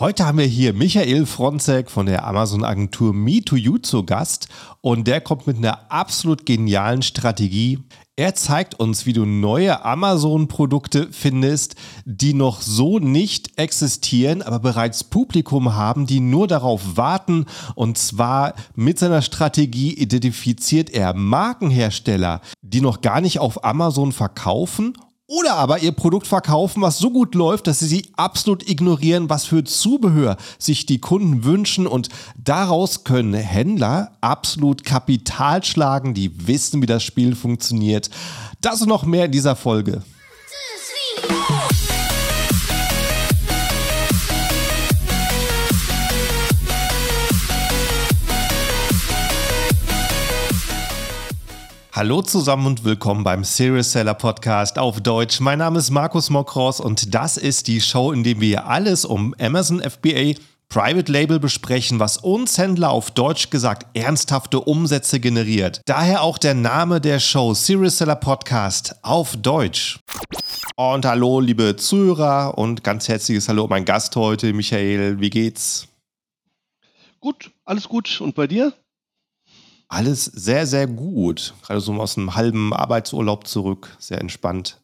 Heute haben wir hier Michael Fronzek von der Amazon-Agentur Me2You zu Gast und der kommt mit einer absolut genialen Strategie. Er zeigt uns, wie du neue Amazon-Produkte findest, die noch so nicht existieren, aber bereits Publikum haben, die nur darauf warten. Und zwar mit seiner Strategie identifiziert er Markenhersteller, die noch gar nicht auf Amazon verkaufen oder aber ihr Produkt verkaufen, was so gut läuft, dass sie sie absolut ignorieren, was für Zubehör sich die Kunden wünschen. Und daraus können Händler absolut Kapital schlagen, die wissen, wie das Spiel funktioniert. Das und noch mehr in dieser Folge. Hallo zusammen und willkommen beim Serious Seller Podcast auf Deutsch. Mein Name ist Markus Mokros und das ist die Show, in der wir alles um Amazon FBA Private Label besprechen, was uns Händler auf Deutsch gesagt ernsthafte Umsätze generiert. Daher auch der Name der Show Serious Seller Podcast auf Deutsch. Und hallo, liebe Zuhörer und ganz herzliches Hallo, mein Gast heute, Michael. Wie geht's? Gut, alles gut. Und bei dir? Alles sehr, sehr gut. Gerade so aus einem halben Arbeitsurlaub zurück. Sehr entspannt.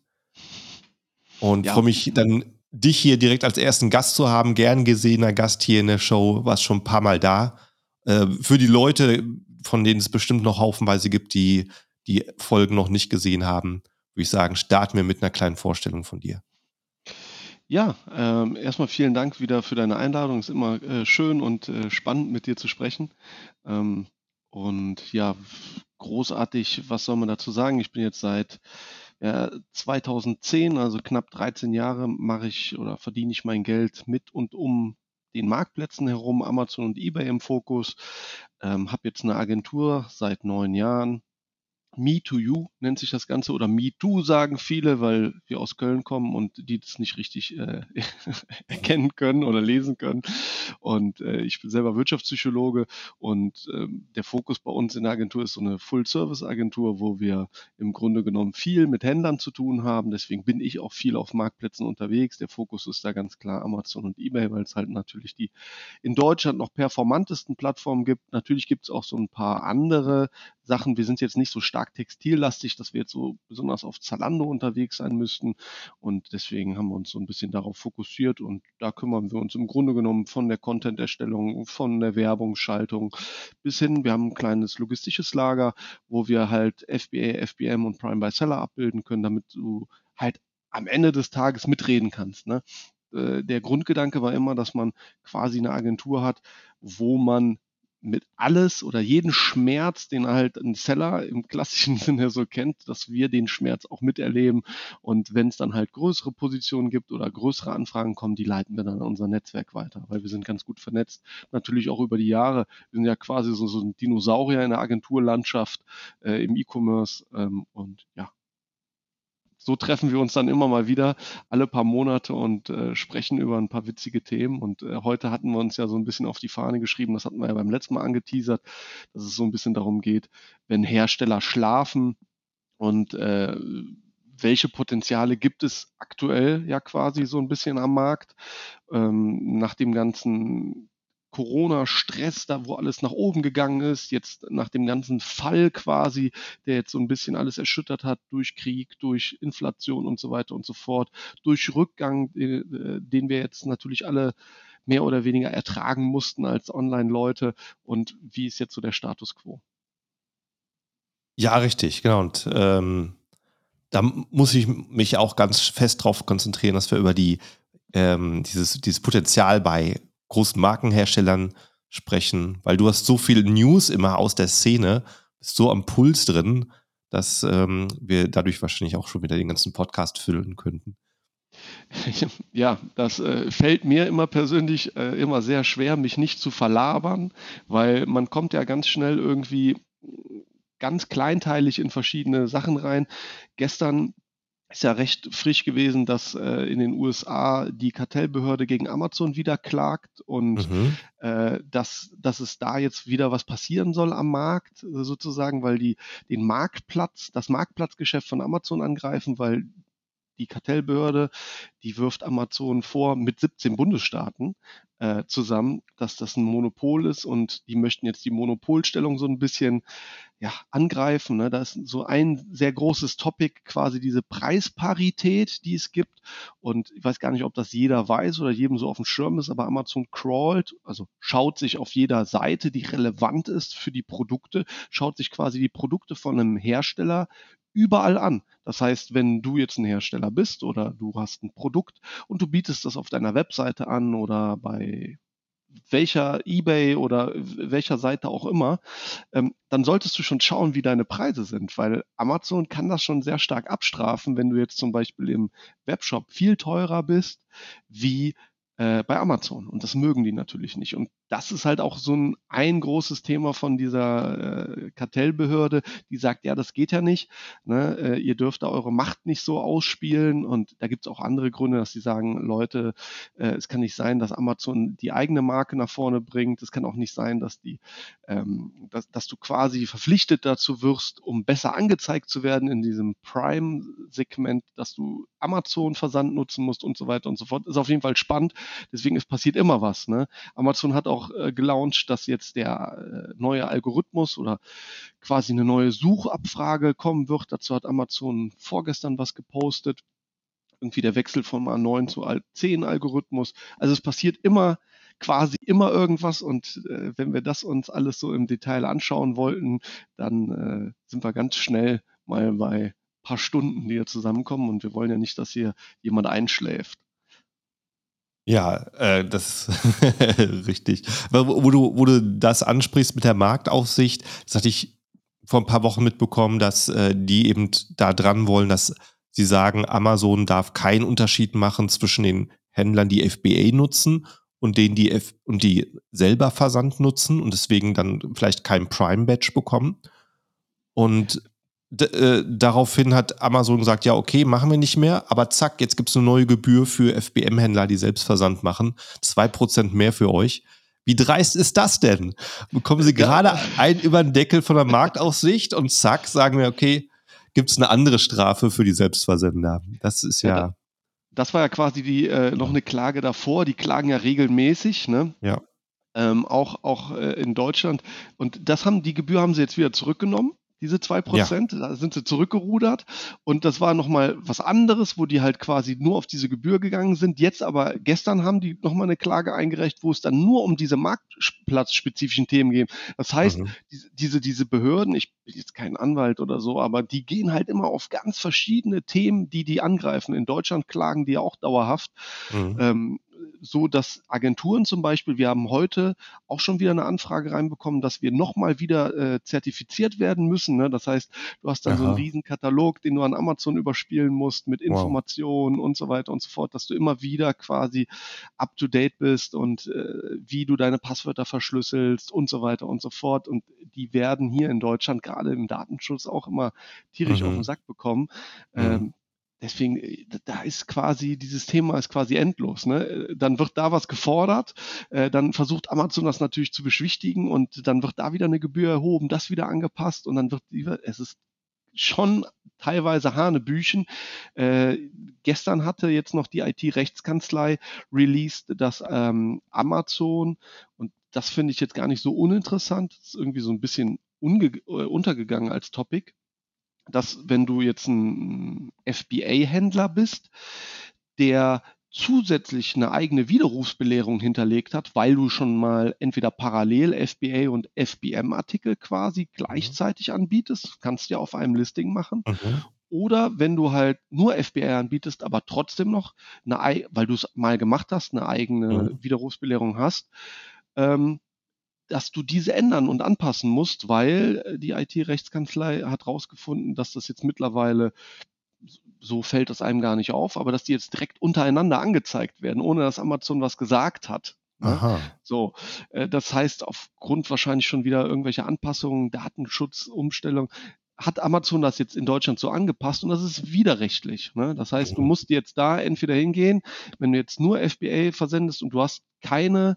Und ja. freue mich dann, dich hier direkt als ersten Gast zu haben. Gern gesehener Gast hier in der Show. Warst schon ein paar Mal da. Äh, für die Leute, von denen es bestimmt noch haufenweise gibt, die die Folgen noch nicht gesehen haben, würde ich sagen, starten wir mit einer kleinen Vorstellung von dir. Ja, ähm, erstmal vielen Dank wieder für deine Einladung. Es ist immer äh, schön und äh, spannend, mit dir zu sprechen. Ähm, und ja, großartig, was soll man dazu sagen? Ich bin jetzt seit ja, 2010, also knapp 13 Jahre, mache ich oder verdiene ich mein Geld mit und um den Marktplätzen herum, Amazon und eBay im Fokus. Ähm, habe jetzt eine Agentur seit neun Jahren, Me to You nennt sich das Ganze oder Me Too sagen viele, weil wir aus Köln kommen und die das nicht richtig äh, erkennen können oder lesen können. Und äh, ich bin selber Wirtschaftspsychologe und äh, der Fokus bei uns in der Agentur ist so eine Full-Service-Agentur, wo wir im Grunde genommen viel mit Händlern zu tun haben. Deswegen bin ich auch viel auf Marktplätzen unterwegs. Der Fokus ist da ganz klar Amazon und eBay, weil es halt natürlich die in Deutschland noch performantesten Plattformen gibt. Natürlich gibt es auch so ein paar andere Sachen. Wir sind jetzt nicht so stark textillastig, dass wir jetzt so besonders auf Zalando unterwegs sein müssten. Und deswegen haben wir uns so ein bisschen darauf fokussiert und da kümmern wir uns im Grunde genommen von der Content-Erstellung, von der Werbungsschaltung bis hin, wir haben ein kleines logistisches Lager, wo wir halt FBA, FBM und Prime by Seller abbilden können, damit du halt am Ende des Tages mitreden kannst. Ne? Äh, der Grundgedanke war immer, dass man quasi eine Agentur hat, wo man mit alles oder jeden Schmerz, den halt ein Seller im klassischen Sinne so kennt, dass wir den Schmerz auch miterleben. Und wenn es dann halt größere Positionen gibt oder größere Anfragen kommen, die leiten wir dann an unser Netzwerk weiter, weil wir sind ganz gut vernetzt. Natürlich auch über die Jahre. Wir sind ja quasi so, so ein Dinosaurier in der Agenturlandschaft, äh, im E-Commerce. Ähm, und ja, so treffen wir uns dann immer mal wieder alle paar Monate und äh, sprechen über ein paar witzige Themen. Und äh, heute hatten wir uns ja so ein bisschen auf die Fahne geschrieben, das hatten wir ja beim letzten Mal angeteasert, dass es so ein bisschen darum geht, wenn Hersteller schlafen und äh, welche Potenziale gibt es aktuell ja quasi so ein bisschen am Markt ähm, nach dem ganzen Corona-Stress, da wo alles nach oben gegangen ist, jetzt nach dem ganzen Fall quasi, der jetzt so ein bisschen alles erschüttert hat durch Krieg, durch Inflation und so weiter und so fort, durch Rückgang, äh, den wir jetzt natürlich alle mehr oder weniger ertragen mussten als Online-Leute und wie ist jetzt so der Status quo? Ja, richtig, genau. Und ähm, da muss ich mich auch ganz fest darauf konzentrieren, dass wir über die ähm, dieses, dieses Potenzial bei großen Markenherstellern sprechen, weil du hast so viel News immer aus der Szene, bist so am Puls drin, dass ähm, wir dadurch wahrscheinlich auch schon wieder den ganzen Podcast füllen könnten. Ja, das äh, fällt mir immer persönlich äh, immer sehr schwer, mich nicht zu verlabern, weil man kommt ja ganz schnell irgendwie ganz kleinteilig in verschiedene Sachen rein. Gestern ist ja recht frisch gewesen, dass äh, in den USA die Kartellbehörde gegen Amazon wieder klagt und mhm. äh, dass, dass es da jetzt wieder was passieren soll am Markt sozusagen, weil die den Marktplatz, das Marktplatzgeschäft von Amazon angreifen, weil die Kartellbehörde, die wirft Amazon vor mit 17 Bundesstaaten äh, zusammen, dass das ein Monopol ist und die möchten jetzt die Monopolstellung so ein bisschen ja, angreifen. Ne? Da ist so ein sehr großes Topic, quasi diese Preisparität, die es gibt. Und ich weiß gar nicht, ob das jeder weiß oder jedem so auf dem Schirm ist, aber Amazon crawlt, also schaut sich auf jeder Seite, die relevant ist für die Produkte, schaut sich quasi die Produkte von einem Hersteller überall an. Das heißt, wenn du jetzt ein Hersteller bist oder du hast ein Produkt und du bietest das auf deiner Webseite an oder bei welcher eBay oder welcher Seite auch immer, ähm, dann solltest du schon schauen, wie deine Preise sind, weil Amazon kann das schon sehr stark abstrafen, wenn du jetzt zum Beispiel im Webshop viel teurer bist, wie äh, bei Amazon. Und das mögen die natürlich nicht. Und das ist halt auch so ein, ein großes Thema von dieser äh, Kartellbehörde, die sagt, ja, das geht ja nicht. Ne? Äh, ihr dürft da eure Macht nicht so ausspielen. Und da gibt es auch andere Gründe, dass sie sagen, Leute, äh, es kann nicht sein, dass Amazon die eigene Marke nach vorne bringt. Es kann auch nicht sein, dass die, ähm, dass, dass du quasi verpflichtet dazu wirst, um besser angezeigt zu werden in diesem Prime-Segment, dass du Amazon-Versand nutzen musst und so weiter und so fort. Ist auf jeden Fall spannend. Deswegen, es passiert immer was. Ne? Amazon hat auch äh, gelauncht, dass jetzt der äh, neue Algorithmus oder quasi eine neue Suchabfrage kommen wird. Dazu hat Amazon vorgestern was gepostet. Irgendwie der Wechsel vom A9 zu A10 Algorithmus. Also es passiert immer quasi immer irgendwas und äh, wenn wir das uns alles so im Detail anschauen wollten, dann äh, sind wir ganz schnell mal bei paar Stunden, die hier zusammenkommen und wir wollen ja nicht, dass hier jemand einschläft. Ja, äh, das ist richtig. Wo, wo, du, wo du das ansprichst mit der Marktaufsicht, das hatte ich vor ein paar Wochen mitbekommen, dass äh, die eben da dran wollen, dass sie sagen, Amazon darf keinen Unterschied machen zwischen den Händlern, die FBA nutzen und denen, die F und die selber Versand nutzen und deswegen dann vielleicht kein Prime-Badge bekommen. Und äh, daraufhin hat Amazon gesagt, ja, okay, machen wir nicht mehr, aber zack, jetzt gibt es eine neue Gebühr für FBM-Händler, die Selbstversand machen. Zwei Prozent mehr für euch. Wie dreist ist das denn? Bekommen Sie gerade ein über den Deckel von der Marktaussicht und zack, sagen wir, okay, gibt es eine andere Strafe für die Selbstversender. Das ist ja. ja das war ja quasi die äh, noch eine Klage davor. Die klagen ja regelmäßig, ne? Ja. Ähm, auch auch äh, in Deutschland. Und das haben die Gebühr haben sie jetzt wieder zurückgenommen diese zwei Prozent. Ja. Da sind sie zurückgerudert. Und das war nochmal was anderes, wo die halt quasi nur auf diese Gebühr gegangen sind. Jetzt aber, gestern haben die nochmal eine Klage eingereicht, wo es dann nur um diese marktplatzspezifischen Themen geht. Das heißt, mhm. diese, diese, diese Behörden, ich bin jetzt kein Anwalt oder so, aber die gehen halt immer auf ganz verschiedene Themen, die die angreifen. In Deutschland klagen die auch dauerhaft. Mhm. Ähm, so, dass Agenturen zum Beispiel, wir haben heute auch schon wieder eine Anfrage reinbekommen, dass wir nochmal wieder äh, zertifiziert werden müssen. Ne? Das heißt, du hast dann Aha. so einen riesen Katalog, den du an Amazon überspielen musst mit Informationen wow. und so weiter und so fort, dass du immer wieder quasi up to date bist und äh, wie du deine Passwörter verschlüsselst und so weiter und so fort. Und die werden hier in Deutschland gerade im Datenschutz auch immer tierisch mhm. auf den Sack bekommen. Mhm. Ähm, Deswegen, äh, da ist quasi, dieses Thema ist quasi endlos. Ne? Äh, dann wird da was gefordert, äh, dann versucht Amazon das natürlich zu beschwichtigen und dann wird da wieder eine Gebühr erhoben, das wieder angepasst und dann wird, es ist schon teilweise Hanebüchen. Äh, gestern hatte jetzt noch die IT-Rechtskanzlei released, dass ähm, Amazon, und das finde ich jetzt gar nicht so uninteressant, ist irgendwie so ein bisschen untergegangen als Topic, dass wenn du jetzt ein FBA-Händler bist, der zusätzlich eine eigene Widerrufsbelehrung hinterlegt hat, weil du schon mal entweder parallel FBA und FBM-Artikel quasi mhm. gleichzeitig anbietest, kannst du ja auf einem Listing machen. Mhm. Oder wenn du halt nur FBA anbietest, aber trotzdem noch, eine, weil du es mal gemacht hast, eine eigene mhm. Widerrufsbelehrung hast, ähm, dass du diese ändern und anpassen musst, weil äh, die IT-Rechtskanzlei hat rausgefunden, dass das jetzt mittlerweile so fällt es einem gar nicht auf, aber dass die jetzt direkt untereinander angezeigt werden, ohne dass Amazon was gesagt hat. Ne? Aha. So, äh, das heißt, aufgrund wahrscheinlich schon wieder irgendwelcher Anpassungen, Datenschutzumstellung, hat Amazon das jetzt in Deutschland so angepasst und das ist widerrechtlich. Ne? Das heißt, du mhm. musst jetzt da entweder hingehen, wenn du jetzt nur FBA versendest und du hast keine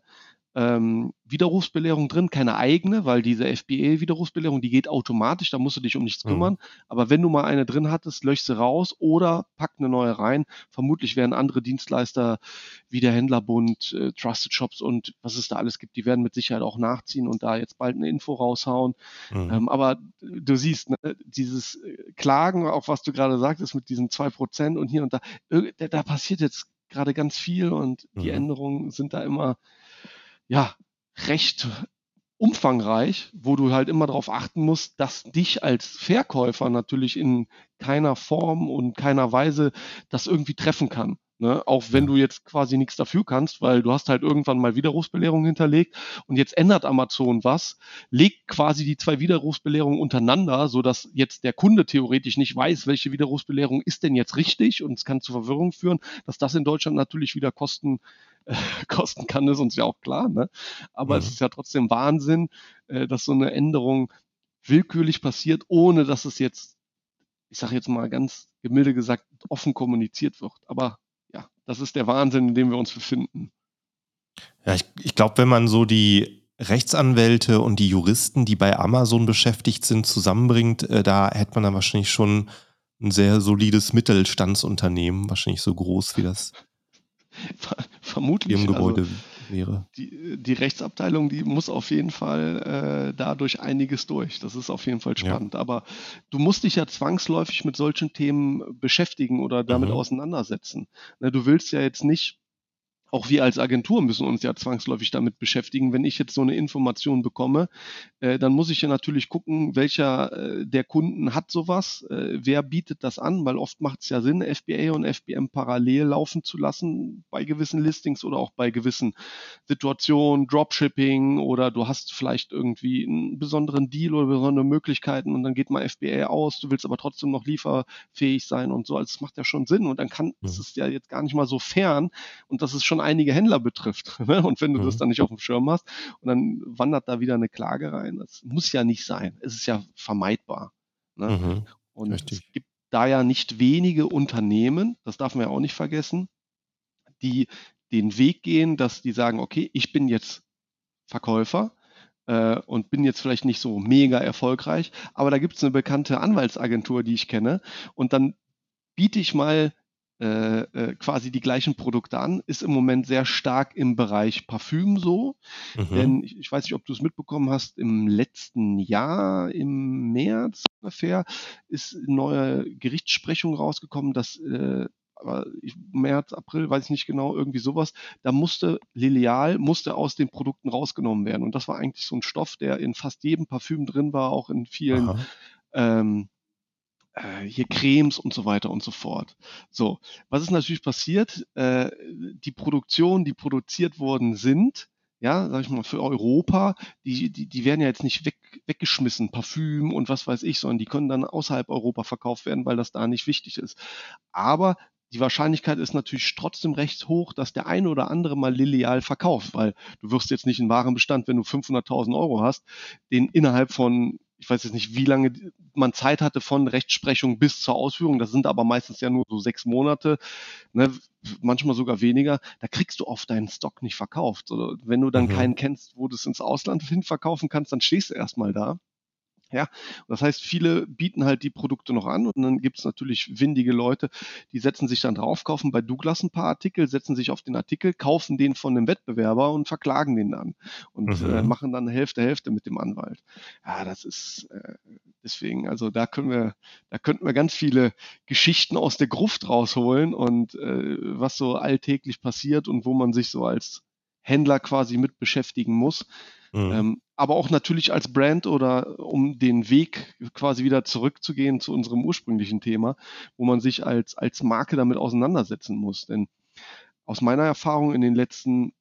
ähm, Widerrufsbelehrung drin, keine eigene, weil diese FBA-Widerrufsbelehrung, die geht automatisch, da musst du dich um nichts Mhm. kümmern. Aber wenn du mal eine drin hattest, lösch sie raus oder pack eine neue rein. Vermutlich werden andere Dienstleister wie der Händlerbund, äh, Trusted Shops und was es da alles gibt, die werden mit Sicherheit auch nachziehen und da jetzt bald eine Info raushauen. Mhm. Ähm, aber du siehst, ne, dieses äh, Klagen, auch was du gerade sagtest mit diesen zwei Prozent und hier und da, da passiert jetzt gerade ganz viel und die Mhm. Änderungen sind da immer ja recht umfangreich, wo du halt immer darauf achten musst, dass dich als Verkäufer natürlich in keiner Form und keiner Weise das irgendwie treffen kann. Ne? Auch wenn du jetzt quasi nichts dafür kannst, weil du hast halt irgendwann mal Widerrufsbelehrung hinterlegt und jetzt ändert Amazon was, legt quasi die zwei Widerrufsbelehrungen untereinander, so dass jetzt der Kunde theoretisch nicht weiß, welche Widerrufsbelehrung ist denn jetzt richtig und es kann zu Verwirrung führen, dass das in Deutschland natürlich wieder Kosten äh, kosten kann, ist uns ja auch klar. Ne? Aber Mhm. es ist ja trotzdem Wahnsinn, äh, dass so eine Änderung willkürlich passiert, ohne dass es jetzt, ich sage jetzt mal ganz gemilde gesagt, offen kommuniziert wird. Aber ja, das ist der Wahnsinn, in dem wir uns befinden. Ja, ich, ich glaube, wenn man so die Rechtsanwälte und die Juristen, die bei Amazon beschäftigt sind, zusammenbringt, äh, da hätte man dann wahrscheinlich schon ein sehr solides Mittelstandsunternehmen, wahrscheinlich so groß wie das vermutlich. im Also, Gebäude wäre. die, die Rechtsabteilung, die muss auf jeden Fall äh, dadurch einiges durch. Das ist auf jeden Fall Ja. spannend. Aber du musst dich ja zwangsläufig mit solchen Themen beschäftigen oder damit Mhm. auseinandersetzen. Ne, du willst ja jetzt nicht, auch wir als Agentur müssen uns ja zwangsläufig damit beschäftigen. Wenn ich jetzt so eine Information bekomme, äh, dann muss ich ja natürlich gucken, welcher äh, der Kunden hat sowas, äh, wer bietet das an, weil oft macht es ja Sinn, FBA und FBM parallel laufen zu lassen bei gewissen Listings oder auch bei gewissen Situationen, Dropshipping oder du hast vielleicht irgendwie einen besonderen Deal oder besondere Möglichkeiten und dann geht mal FBA aus, du willst aber trotzdem noch lieferfähig sein und so. Also es macht ja schon Sinn und dann kann, Mhm. es ist ja jetzt gar nicht mal so fern und dass es schon einige Händler betrifft. Ne? Und wenn du das Mhm. dann nicht auf dem Schirm hast und dann wandert da wieder eine Klage rein, das muss ja nicht sein. Es ist ja vermeidbar. Ne? Mhm. Und Richtig. es gibt da ja nicht wenige Unternehmen, das darf man ja auch nicht vergessen, die den Weg gehen, dass die sagen, okay, ich bin jetzt Verkäufer äh, und bin jetzt vielleicht nicht so mega erfolgreich, aber da gibt es eine bekannte Anwaltsagentur, die ich kenne und dann biete ich mal quasi die gleichen Produkte an, ist im Moment sehr stark im Bereich Parfüm so, Mhm. denn ich, ich weiß nicht, ob du es mitbekommen hast, im letzten Jahr, im März ungefähr, ist eine neue Gerichtssprechung rausgekommen, dass äh, März, April, weiß ich nicht genau, irgendwie sowas, da musste Lilial musste aus den Produkten rausgenommen werden. Und das war eigentlich so ein Stoff, der in fast jedem Parfüm drin war, auch in vielen ähm, äh, hier Cremes und so weiter und so fort. So, was ist natürlich passiert? Äh, die Produktionen, die produziert worden sind, ja, sag ich mal, für Europa, die, die, die werden ja jetzt nicht weg, weggeschmissen, Parfüm und was weiß ich, sondern die können dann außerhalb Europa verkauft werden, weil das da nicht wichtig ist. Aber die Wahrscheinlichkeit ist natürlich trotzdem recht hoch, dass der eine oder andere mal Lilial verkauft, weil du wirst jetzt nicht einen Warenbestand, wenn du 500.000 Euro hast, den innerhalb von, ich weiß jetzt nicht, wie lange man Zeit hatte von Rechtsprechung bis zur Ausführung, das sind aber meistens ja nur so sechs Monate, ne, manchmal sogar weniger, da kriegst du oft deinen Stock nicht verkauft. Oder wenn du dann Mhm. keinen kennst, wo du es ins Ausland hin verkaufen kannst, dann stehst du erstmal da. Ja, das heißt, viele bieten halt die Produkte noch an und dann gibt es natürlich windige Leute, die setzen sich dann drauf, kaufen bei Douglas ein paar Artikel, setzen sich auf den Artikel, kaufen den von einem Wettbewerber und verklagen den dann und Mhm. äh, machen dann Hälfte Hälfte mit dem Anwalt. Ja, das ist äh, deswegen, also da können wir, da könnten wir ganz viele Geschichten aus der Gruft rausholen und äh, was so alltäglich passiert und wo man sich so als Händler quasi mit beschäftigen muss. Mhm. Ähm, aber auch natürlich als Brand oder um den Weg quasi wieder zurückzugehen zu unserem ursprünglichen Thema, wo man sich als, als Marke damit auseinandersetzen muss. Denn aus meiner Erfahrung in den letzten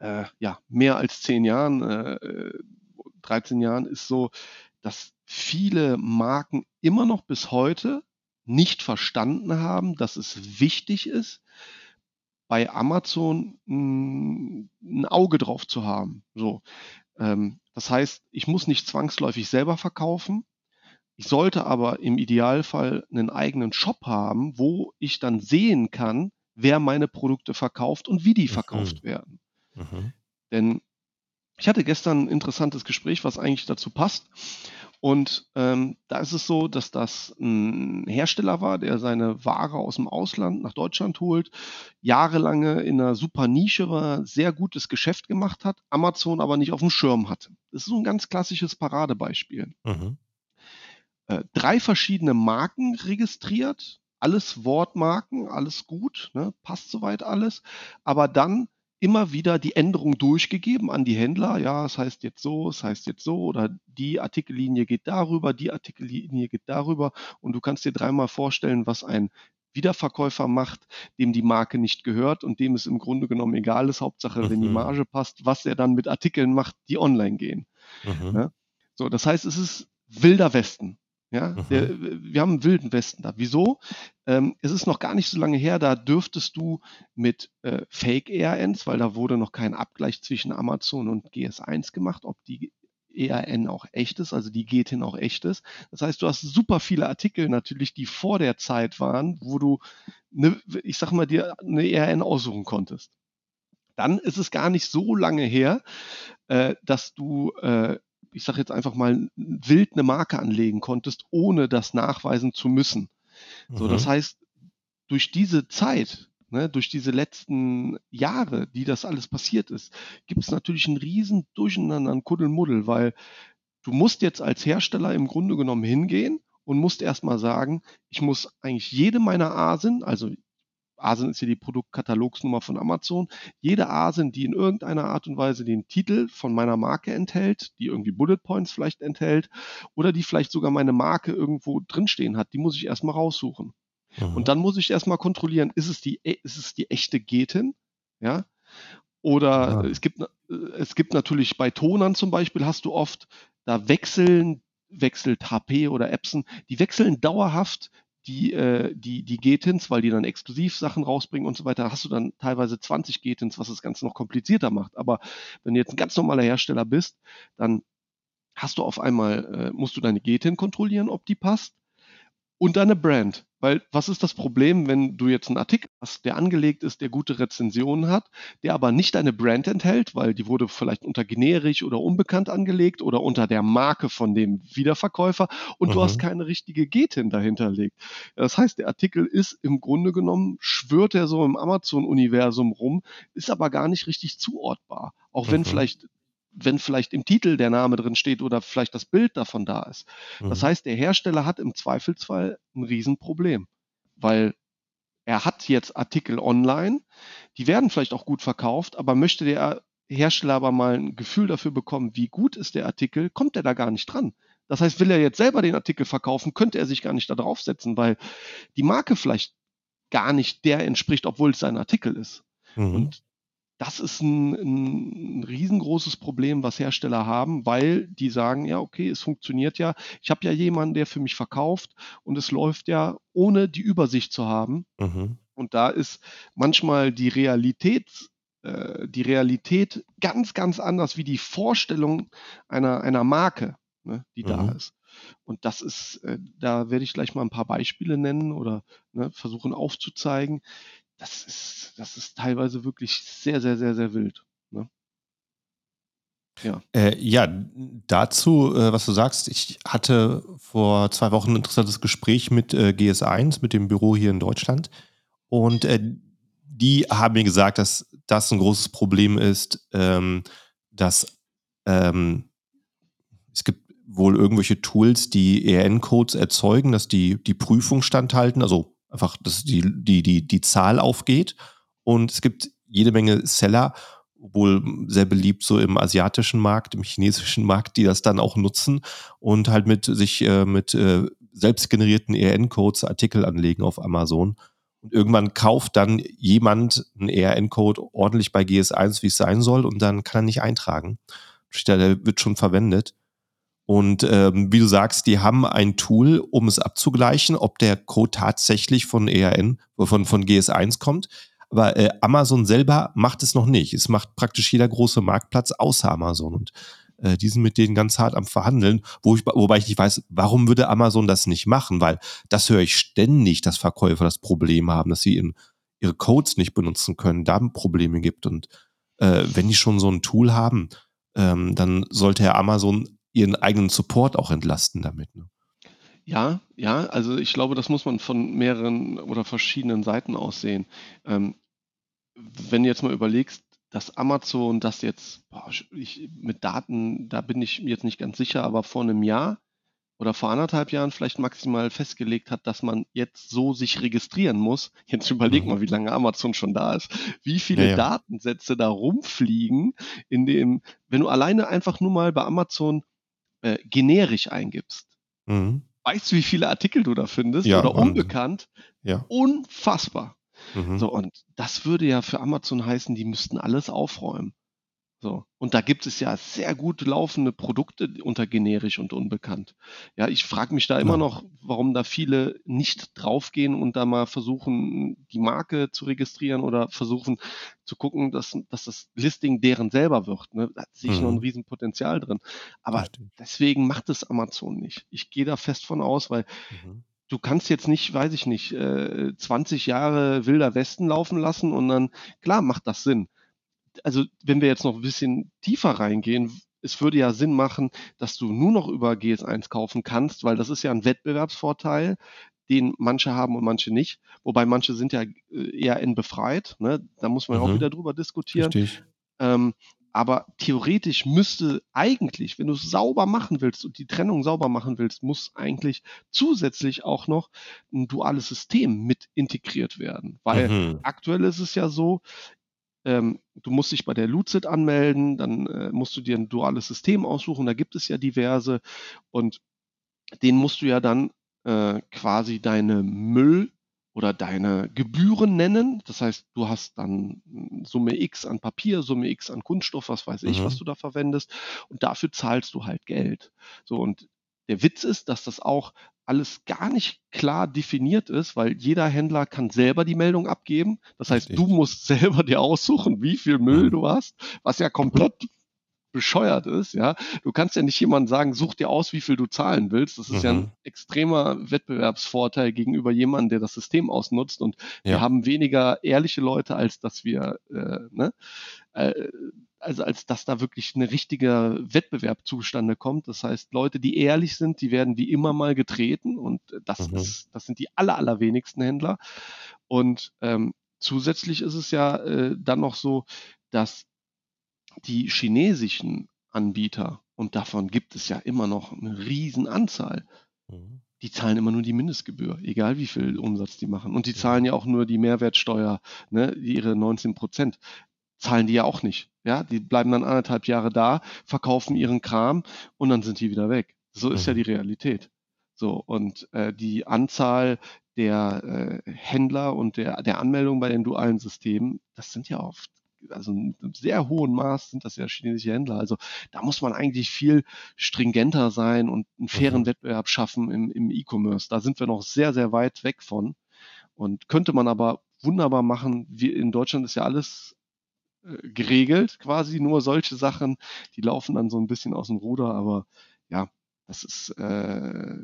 äh, ja, mehr als zehn Jahren, äh, 13 Jahren ist so, dass viele Marken immer noch bis heute nicht verstanden haben, dass es wichtig ist, bei Amazon mh, ein Auge drauf zu haben. So, das heißt, ich muss nicht zwangsläufig selber verkaufen. Ich sollte aber im Idealfall einen eigenen Shop haben, wo ich dann sehen kann, wer meine Produkte verkauft und wie die Mhm. verkauft werden. Mhm. Denn ich hatte gestern ein interessantes Gespräch, was eigentlich dazu passt. Und ähm, da ist es so, dass das ein Hersteller war, der seine Ware aus dem Ausland nach Deutschland holt, jahrelange in einer super Nische war, sehr gutes Geschäft gemacht hat, Amazon aber nicht auf dem Schirm hatte. Das ist so ein ganz klassisches Paradebeispiel. Mhm. Äh, drei verschiedene Marken registriert, alles Wortmarken, alles gut, ne, passt soweit alles, aber dann immer wieder die Änderung durchgegeben an die Händler. Ja, es heißt jetzt so, es heißt jetzt so oder die Artikellinie geht darüber, die Artikellinie geht darüber und du kannst dir dreimal vorstellen, was ein Wiederverkäufer macht, dem die Marke nicht gehört und dem es im Grunde genommen egal ist, Hauptsache, mhm. wenn die mhm. Marge passt, was er dann mit Artikeln macht, die online gehen. Mhm. Ja? So, das heißt, es ist wilder Westen. Ja, mhm. der, wir haben einen wilden Westen da. Wieso? Ähm, es ist noch gar nicht so lange her, da dürftest du mit äh, Fake-ERNs, weil da wurde noch kein Abgleich zwischen Amazon und GS1 gemacht, ob die ERN auch echt ist, also die GTIN auch echt ist. Das heißt, du hast super viele Artikel natürlich, die vor der Zeit waren, wo du, ne, ich sag mal, dir eine ERN aussuchen konntest. Dann ist es gar nicht so lange her, äh, dass du äh, ich sage jetzt einfach mal, wild eine Marke anlegen konntest, ohne das nachweisen zu müssen. Mhm. So, das mhm. heißt, durch diese Zeit, ne, durch diese letzten Jahre, die das alles passiert ist, gibt es natürlich einen riesen Durcheinander, ein Kuddelmuddel, weil du musst jetzt als Hersteller im Grunde genommen hingehen und musst erstmal sagen, ich muss eigentlich jede meiner ASIN, also ASIN ist hier die Produktkatalogsnummer von Amazon. Jede ASIN, die in irgendeiner Art und Weise den Titel von meiner Marke enthält, die irgendwie Bullet Points vielleicht enthält oder die vielleicht sogar meine Marke irgendwo drinstehen hat, die muss ich erstmal raussuchen. Mhm. Und dann muss ich erstmal kontrollieren, ist es die, ist es die echte Getin? Ja. Oder ja. es gibt, es gibt natürlich bei Tonern zum Beispiel hast du oft, da wechseln wechselt HP oder Epson, die wechseln dauerhaft die, äh, die, die Getins, weil die dann exklusiv Sachen rausbringen und so weiter, hast du dann teilweise 20 Getins, was das Ganze noch komplizierter macht. Aber wenn du jetzt ein ganz normaler Hersteller bist, dann hast du auf einmal, äh, musst du deine Getin kontrollieren, ob die passt und deine Brand. Weil was ist das Problem, wenn du jetzt einen Artikel hast, der angelegt ist, der gute Rezensionen hat, der aber nicht deine Brand enthält, weil die wurde vielleicht unter generisch oder unbekannt angelegt oder unter der Marke von dem Wiederverkäufer und mhm. du hast mhm. keine richtige Getin dahinterlegt. Das heißt, der Artikel ist im Grunde genommen, schwört er so im Amazon-Universum rum, ist aber gar nicht richtig zuortbar. Auch wenn mhm. vielleicht wenn vielleicht im Titel der Name drin steht oder vielleicht das Bild davon da ist. Mhm. Das heißt, der Hersteller hat im Zweifelsfall ein Riesenproblem, weil er hat jetzt Artikel online, die werden vielleicht auch gut verkauft, aber möchte der Hersteller aber mal ein Gefühl dafür bekommen, wie gut ist der Artikel, kommt er da gar nicht dran. Das heißt, will er jetzt selber den Artikel verkaufen, könnte er sich gar nicht da draufsetzen, weil die Marke vielleicht gar nicht der entspricht, obwohl es ein Artikel ist. Mhm. Und das ist ein, ein, riesengroßes Problem, was Hersteller haben, weil die sagen, ja, okay, es funktioniert ja. Ich habe ja jemanden, der für mich verkauft und es läuft ja, ohne die Übersicht zu haben. Mhm. Und da ist manchmal die Realität, äh, die Realität ganz, ganz anders wie die Vorstellung einer, einer Marke, ne, die mhm. da ist. Und das ist, äh, da werde ich gleich mal ein paar Beispiele nennen oder ne, versuchen aufzuzeigen das ist, das ist teilweise wirklich sehr, sehr, sehr, sehr wild. Ne? Ja. Äh, ja, dazu, äh, was du sagst, ich hatte vor zwei Wochen ein interessantes Gespräch mit äh, GS1, mit dem Büro hier in Deutschland. Und äh, die haben mir gesagt, dass das ein großes Problem ist, ähm, dass ähm, es gibt wohl irgendwelche Tools, die ERN-Codes erzeugen, dass die die Prüfung standhalten, also einfach, dass die, die, die, die Zahl aufgeht. Und es gibt jede Menge Seller, wohl sehr beliebt so im asiatischen Markt, im chinesischen Markt, die das dann auch nutzen und halt mit sich äh, mit äh, selbst generierten ERN-Codes Artikel anlegen auf Amazon. Und irgendwann kauft dann jemand einen ERN-Code ordentlich bei GS1, wie es sein soll, und dann kann er nicht eintragen. Der wird schon verwendet. Und ähm, wie du sagst, die haben ein Tool, um es abzugleichen, ob der Code tatsächlich von ERN, von, von GS1 kommt. Aber äh, Amazon selber macht es noch nicht. Es macht praktisch jeder große Marktplatz außer Amazon. Und äh, die sind mit denen ganz hart am Verhandeln, wo ich, wobei ich nicht weiß, warum würde Amazon das nicht machen? Weil das höre ich ständig, dass Verkäufer das Problem haben, dass sie in, ihre Codes nicht benutzen können, da Probleme gibt. Und äh, wenn die schon so ein Tool haben, ähm, dann sollte ja Amazon ihren eigenen Support auch entlasten damit. Ne? Ja, ja, also ich glaube, das muss man von mehreren oder verschiedenen Seiten aus sehen. Ähm, wenn du jetzt mal überlegst, dass Amazon das jetzt, boah, ich, mit Daten, da bin ich mir jetzt nicht ganz sicher, aber vor einem Jahr oder vor anderthalb Jahren vielleicht maximal festgelegt hat, dass man jetzt so sich registrieren muss. Jetzt überleg mhm. mal, wie lange Amazon schon da ist, wie viele ja, ja. Datensätze da rumfliegen, in dem, wenn du alleine einfach nur mal bei Amazon äh, generisch eingibst. Mhm. Weißt du, wie viele Artikel du da findest? Ja, oder unbekannt? Ja. Unfassbar. Mhm. So, und das würde ja für Amazon heißen, die müssten alles aufräumen. So. Und da gibt es ja sehr gut laufende Produkte unter generisch und unbekannt. Ja, ich frage mich da immer noch, warum da viele nicht draufgehen und da mal versuchen, die Marke zu registrieren oder versuchen zu gucken, dass, dass das Listing deren selber wird. Ne? Da sehe ich mhm. noch ein mhm. Riesenpotenzial drin. Aber deswegen macht es Amazon nicht. Ich gehe da fest von aus, weil mhm du kannst jetzt nicht, weiß ich nicht, 20 äh, Jahre wilder Westen laufen lassen und dann, klar, macht das Sinn also wenn wir jetzt noch ein bisschen tiefer reingehen, es würde ja Sinn machen, dass du nur noch über GS1 kaufen kannst, weil das ist ja ein Wettbewerbsvorteil, den manche haben und manche nicht. Wobei manche sind ja äh, eher entbefreit. Ne? Da muss man mhm. auch wieder drüber diskutieren. Richtig. Ähm, aber theoretisch müsste eigentlich, wenn du es sauber machen willst und die Trennung sauber machen willst, muss eigentlich zusätzlich auch noch ein duales System mit integriert werden. Weil mhm. aktuell ist es ja so, ähm, du musst dich bei der Lucid anmelden, dann äh, musst du dir ein duales System aussuchen, da gibt es ja diverse und den musst du ja dann äh, quasi deine Müll oder deine Gebühren nennen. Das heißt, du hast dann Summe X an Papier, Summe X an Kunststoff, was weiß ich, mhm. was du da verwendest. Und dafür zahlst du halt Geld. So, und der Witz ist, dass das auch alles gar nicht klar definiert ist, weil jeder Händler kann selber die Meldung abgeben. Das heißt, Richtig. du musst selber dir aussuchen, wie viel Müll mhm. du hast, was ja komplett bescheuert ist, ja. Du kannst ja nicht jemandem sagen, such dir aus, wie viel du zahlen willst. Das ist mhm. ja ein mhm. extremer Wettbewerbsvorteil gegenüber jemandem, der das System ausnutzt. Und ja. wir haben weniger ehrliche Leute, als dass wir, äh, ne, äh, also als dass da wirklich ein richtiger Wettbewerb zustande kommt. Das heißt, Leute, die ehrlich sind, die werden wie immer mal getreten und das, mhm. ist, das sind die aller, allerwenigsten Händler. Und ähm, zusätzlich ist es ja äh, dann noch so, dass die chinesischen Anbieter, und davon gibt es ja immer noch eine Riesenanzahl, mhm. die zahlen immer nur die Mindestgebühr, egal wie viel Umsatz die machen. Und die zahlen ja auch nur die Mehrwertsteuer, ne, ihre 19 Prozent zahlen die ja auch nicht. Ja, die bleiben dann anderthalb Jahre da, verkaufen ihren Kram und dann sind die wieder weg. So ist ja mhm. die Realität. So, und äh, die Anzahl der äh, Händler und der, der Anmeldungen bei den dualen Systemen, das sind ja oft, also in einem sehr hohen Maß sind das ja chinesische Händler. Also da muss man eigentlich viel stringenter sein und einen fairen mhm. Wettbewerb schaffen im, im E-Commerce. Da sind wir noch sehr, sehr weit weg von. Und könnte man aber wunderbar machen. Wir in Deutschland ist ja alles äh, geregelt, quasi nur solche Sachen, die laufen dann so ein bisschen aus dem Ruder, aber ja, das ist, äh,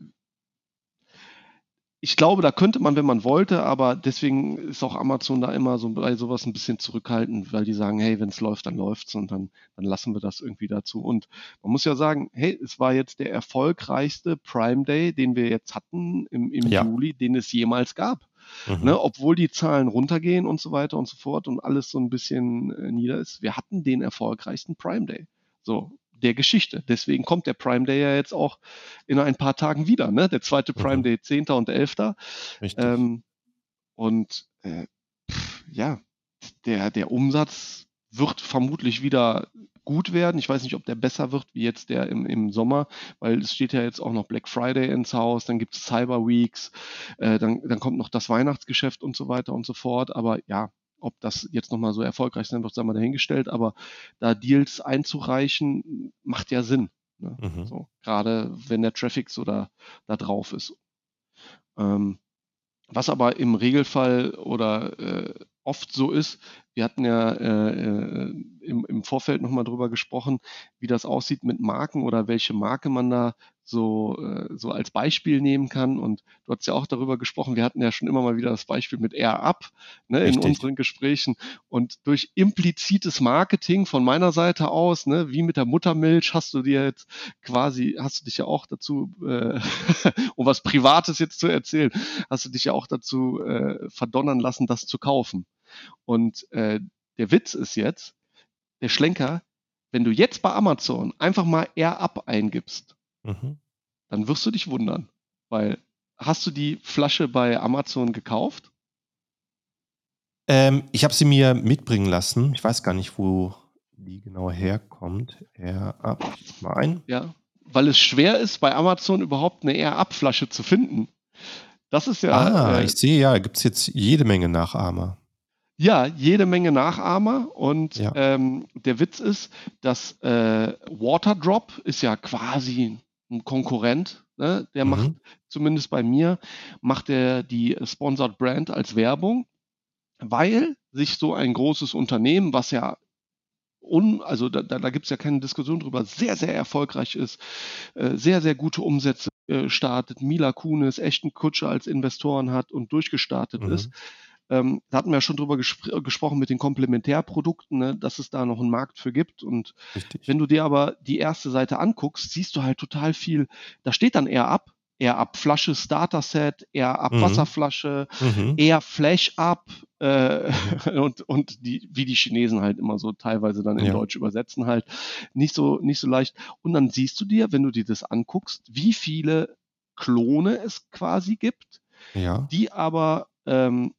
ich glaube, da könnte man, wenn man wollte, aber deswegen ist auch Amazon da immer so bei sowas ein bisschen zurückhaltend, weil die sagen, hey, wenn es läuft, dann läuft's und dann, dann lassen wir das irgendwie dazu. Und man muss ja sagen, hey, es war jetzt der erfolgreichste Prime Day, den wir jetzt hatten im, im ja. Juli, den es jemals gab. Mhm. Ne, obwohl die Zahlen runtergehen und so weiter und so fort und alles so ein bisschen äh, nieder ist. Wir hatten den erfolgreichsten Prime Day. So, der Geschichte. Deswegen kommt der Prime Day ja jetzt auch in ein paar Tagen wieder. Ne? Der zweite Prime mhm. Day, 10. und 11. Richtig. Ähm, und äh, pff, ja, der, der Umsatz wird vermutlich wieder gut werden. Ich weiß nicht, ob der besser wird wie jetzt der im, im Sommer, weil es steht ja jetzt auch noch Black Friday ins Haus, dann gibt es Cyber Weeks, äh, dann, dann kommt noch das Weihnachtsgeschäft und so weiter und so fort. Aber ja, ob das jetzt nochmal so erfolgreich sein wird, sei mal dahingestellt. Aber da Deals einzureichen, macht ja Sinn. Ne? Mhm. So, Gerade wenn der Traffic so da, da drauf ist. Ähm, was aber im Regelfall oder äh, oft so ist, wir hatten ja äh, äh, im, im Vorfeld nochmal drüber gesprochen, wie das aussieht mit Marken oder welche Marke man da so, äh, so als Beispiel nehmen kann. Und du hast ja auch darüber gesprochen, wir hatten ja schon immer mal wieder das Beispiel mit Air Up ne, in unseren Gesprächen. Und durch implizites Marketing von meiner Seite aus, ne, wie mit der Muttermilch, hast du dir jetzt quasi, hast du dich ja auch dazu, äh, um was Privates jetzt zu erzählen, hast du dich ja auch dazu äh, verdonnern lassen, das zu kaufen. Und äh, der Witz ist jetzt, der Schlenker, wenn du jetzt bei Amazon einfach mal Air Up eingibst, mhm. dann wirst du dich wundern. Weil hast du die Flasche bei Amazon gekauft? Ähm, ich habe sie mir mitbringen lassen. Ich weiß gar nicht, wo die genau herkommt. Air Up, mal ein. Ja, weil es schwer ist, bei Amazon überhaupt eine Air Up Flasche zu finden. Das ist ja. Ah, äh, ich sehe ja, gibt es jetzt jede Menge Nachahmer. Ja, jede Menge Nachahmer und ja. ähm, der Witz ist, dass äh, Waterdrop ist ja quasi ein Konkurrent, ne? der mhm. macht zumindest bei mir macht er die Sponsored Brand als Werbung, weil sich so ein großes Unternehmen, was ja un, also da, da gibt es ja keine Diskussion drüber, sehr, sehr erfolgreich ist, äh, sehr, sehr gute Umsätze äh, startet, Mila Kunis, echten Kutscher als Investoren hat und durchgestartet mhm. ist ähm, da hatten wir ja schon drüber gespr äh, gesprochen mit den Komplementärprodukten, ne, dass es da noch einen Markt für gibt. Und Richtig. wenn du dir aber die erste Seite anguckst, siehst du halt total viel, da steht dann eher ab, eher ab Flasche Starter Set, eher ab mhm. Wasserflasche, mhm. eher Flash up äh, mhm. und, und die, wie die Chinesen halt immer so teilweise dann in ja. Deutsch übersetzen halt, nicht so, nicht so leicht. Und dann siehst du dir, wenn du dir das anguckst, wie viele Klone es quasi gibt, ja. die aber ähm,